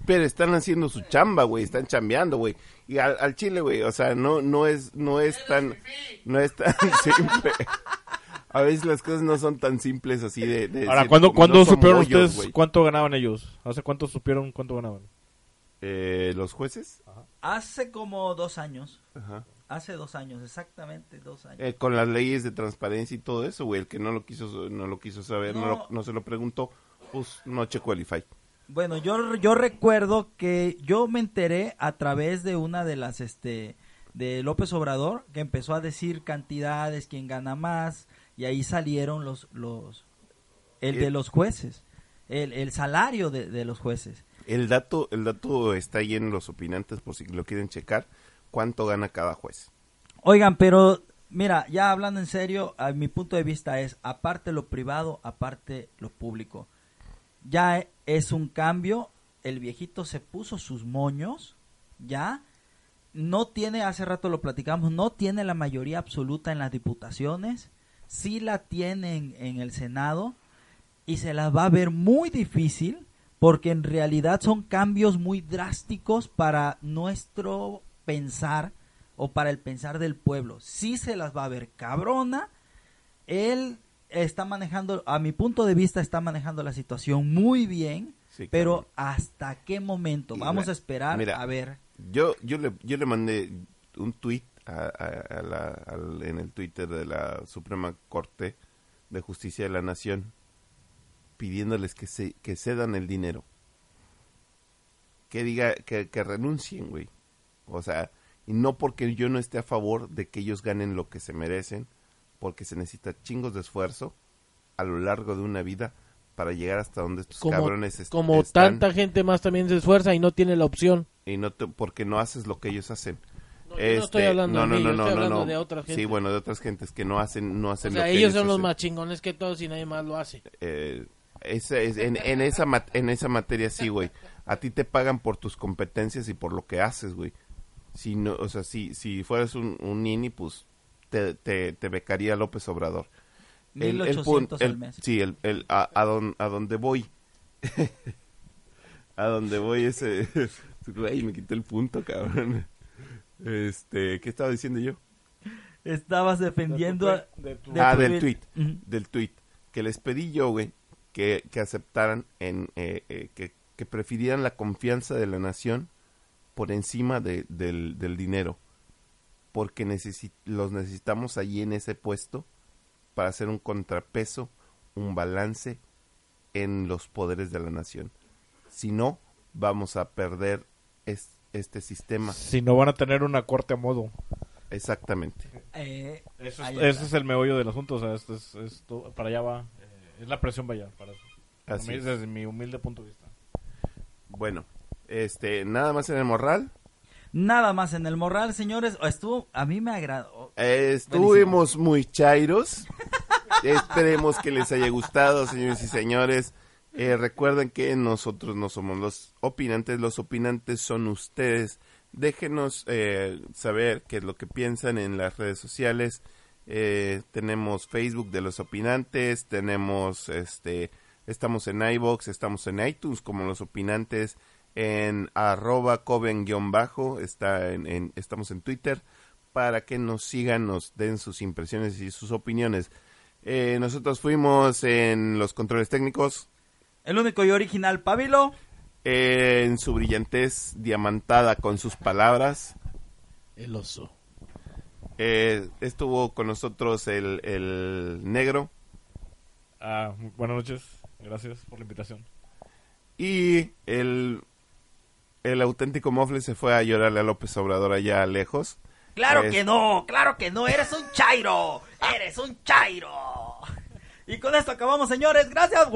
Pero están haciendo su chamba, güey, están chambeando, güey. Y al, al chile, güey, o sea, no no es no es tan no es tan simple. A veces las cosas no son tan simples así de, de Ahora, decir, ¿cuándo, como ¿cuándo no son supieron ustedes cuánto ganaban ellos? ¿Hace cuánto supieron cuánto ganaban? Eh, los jueces? Hace como dos años. Ajá. Hace dos años, exactamente dos años. Eh, con las leyes de transparencia y todo eso, güey, el que no lo quiso no lo quiso saber, no, No. lo- no se lo preguntó, pues no checó el IFAI. Bueno, yo, yo recuerdo que yo me enteré a través de una de las, este, de López Obrador, que empezó a decir cantidades, quién gana más, y ahí salieron los, los, el de Eh. los jueces, el, el salario de, de los jueces. El dato el dato está ahí en los opinantes por si lo quieren checar, cuánto gana cada juez. Oigan, pero mira, ya hablando en serio, a mi punto de vista es aparte lo privado, aparte lo público. Ya es un cambio, el viejito se puso sus moños, ya no tiene, hace rato lo platicamos, no tiene la mayoría absoluta en las diputaciones, sí la tiene en, en el Senado y se las va a ver muy difícil porque en realidad son cambios muy drásticos para nuestro pensar o para el pensar del pueblo. Sí se las va a ver cabrona. Él está manejando, a mi punto de vista, está manejando la situación muy bien. Sí, pero. ¿hasta qué momento? Mira, Vamos a esperar mira. a ver. Yo, yo, le, yo le mandé un tweet a, a- a la- al- en el Twitter de la Suprema Corte de Justicia de la Nación pidiéndoles que, se, que cedan el dinero. Que diga, que, que renuncien, güey. O sea, y no porque yo no esté a favor de que ellos ganen lo que se merecen, porque se necesita chingos de esfuerzo a lo largo de una vida para llegar hasta donde estos Como, cabrones est- como están tanta gente más también se esfuerza y no tiene la opción. y no te- porque no haces lo que ellos hacen. No, yo no estoy hablando de mí, yo estoy hablando de otras Sí, bueno, de otras gentes que no hacen no O hacen sea, lo que ellos son los más chingones que todos y nadie más lo hace. Eh, esa es- en, en esa mat- en esa materia sí, güey. A ti te pagan por tus competencias y por lo que haces, güey. Si no, o sea, si si fueras un, un nini, pues te, te, te becaría López Obrador. El- el 1800 pun- al el- mes. Sí, el, el, a, a, don- a donde voy. a donde voy ese... Güey, me quité el punto, cabrón. Este, ¿qué estaba diciendo yo? Estabas defendiendo a... De tu- de ah, del tweet. Del tweet. Que les pedí yo, güey, que, que aceptaran en... eh, eh, que, que prefirieran la confianza de la nación por encima de- del, del dinero. Porque necesi- los necesitamos allí en ese puesto para hacer un contrapeso, un balance en los poderes de la nación. Si no, vamos a perder es- este sistema. Si no van a tener una corte a modo. Exactamente. Eh, Eso es, ese está. es el meollo del asunto. O sea, esto es, esto- para allá va. Es la presión allá. Para eso. Así A mí, es. Desde mi humilde punto de vista. Bueno, este, nada más en el morral. Nada más en el morral, señores. Estuvo, a mí me agradó. Eh, estuvimos muy chairos. Esperemos que les haya gustado, señores y señores. Eh, recuerden que nosotros no somos los opinantes, los opinantes son ustedes. Déjenos eh, saber qué es lo que piensan en las redes sociales. Eh, tenemos Facebook de los opinantes, tenemos este, estamos en iBox, estamos en iTunes como los opinantes, en arroba coven-bajo, está en, en- estamos en Twitter para que nos sigan, nos den sus impresiones y sus opiniones. Eh, nosotros fuimos en los controles técnicos, El único y original Pabilo. eh, en su brillantez diamantada con sus palabras. El oso. Eh, estuvo con nosotros el, el negro Ah, buenas noches. Gracias por la invitación. y el, el auténtico mofle se fue a llorarle a López Obrador allá lejos. Claro Es- que no, claro que no, eres un chairo, eres un chairo. Y con esto acabamos, señores, gracias.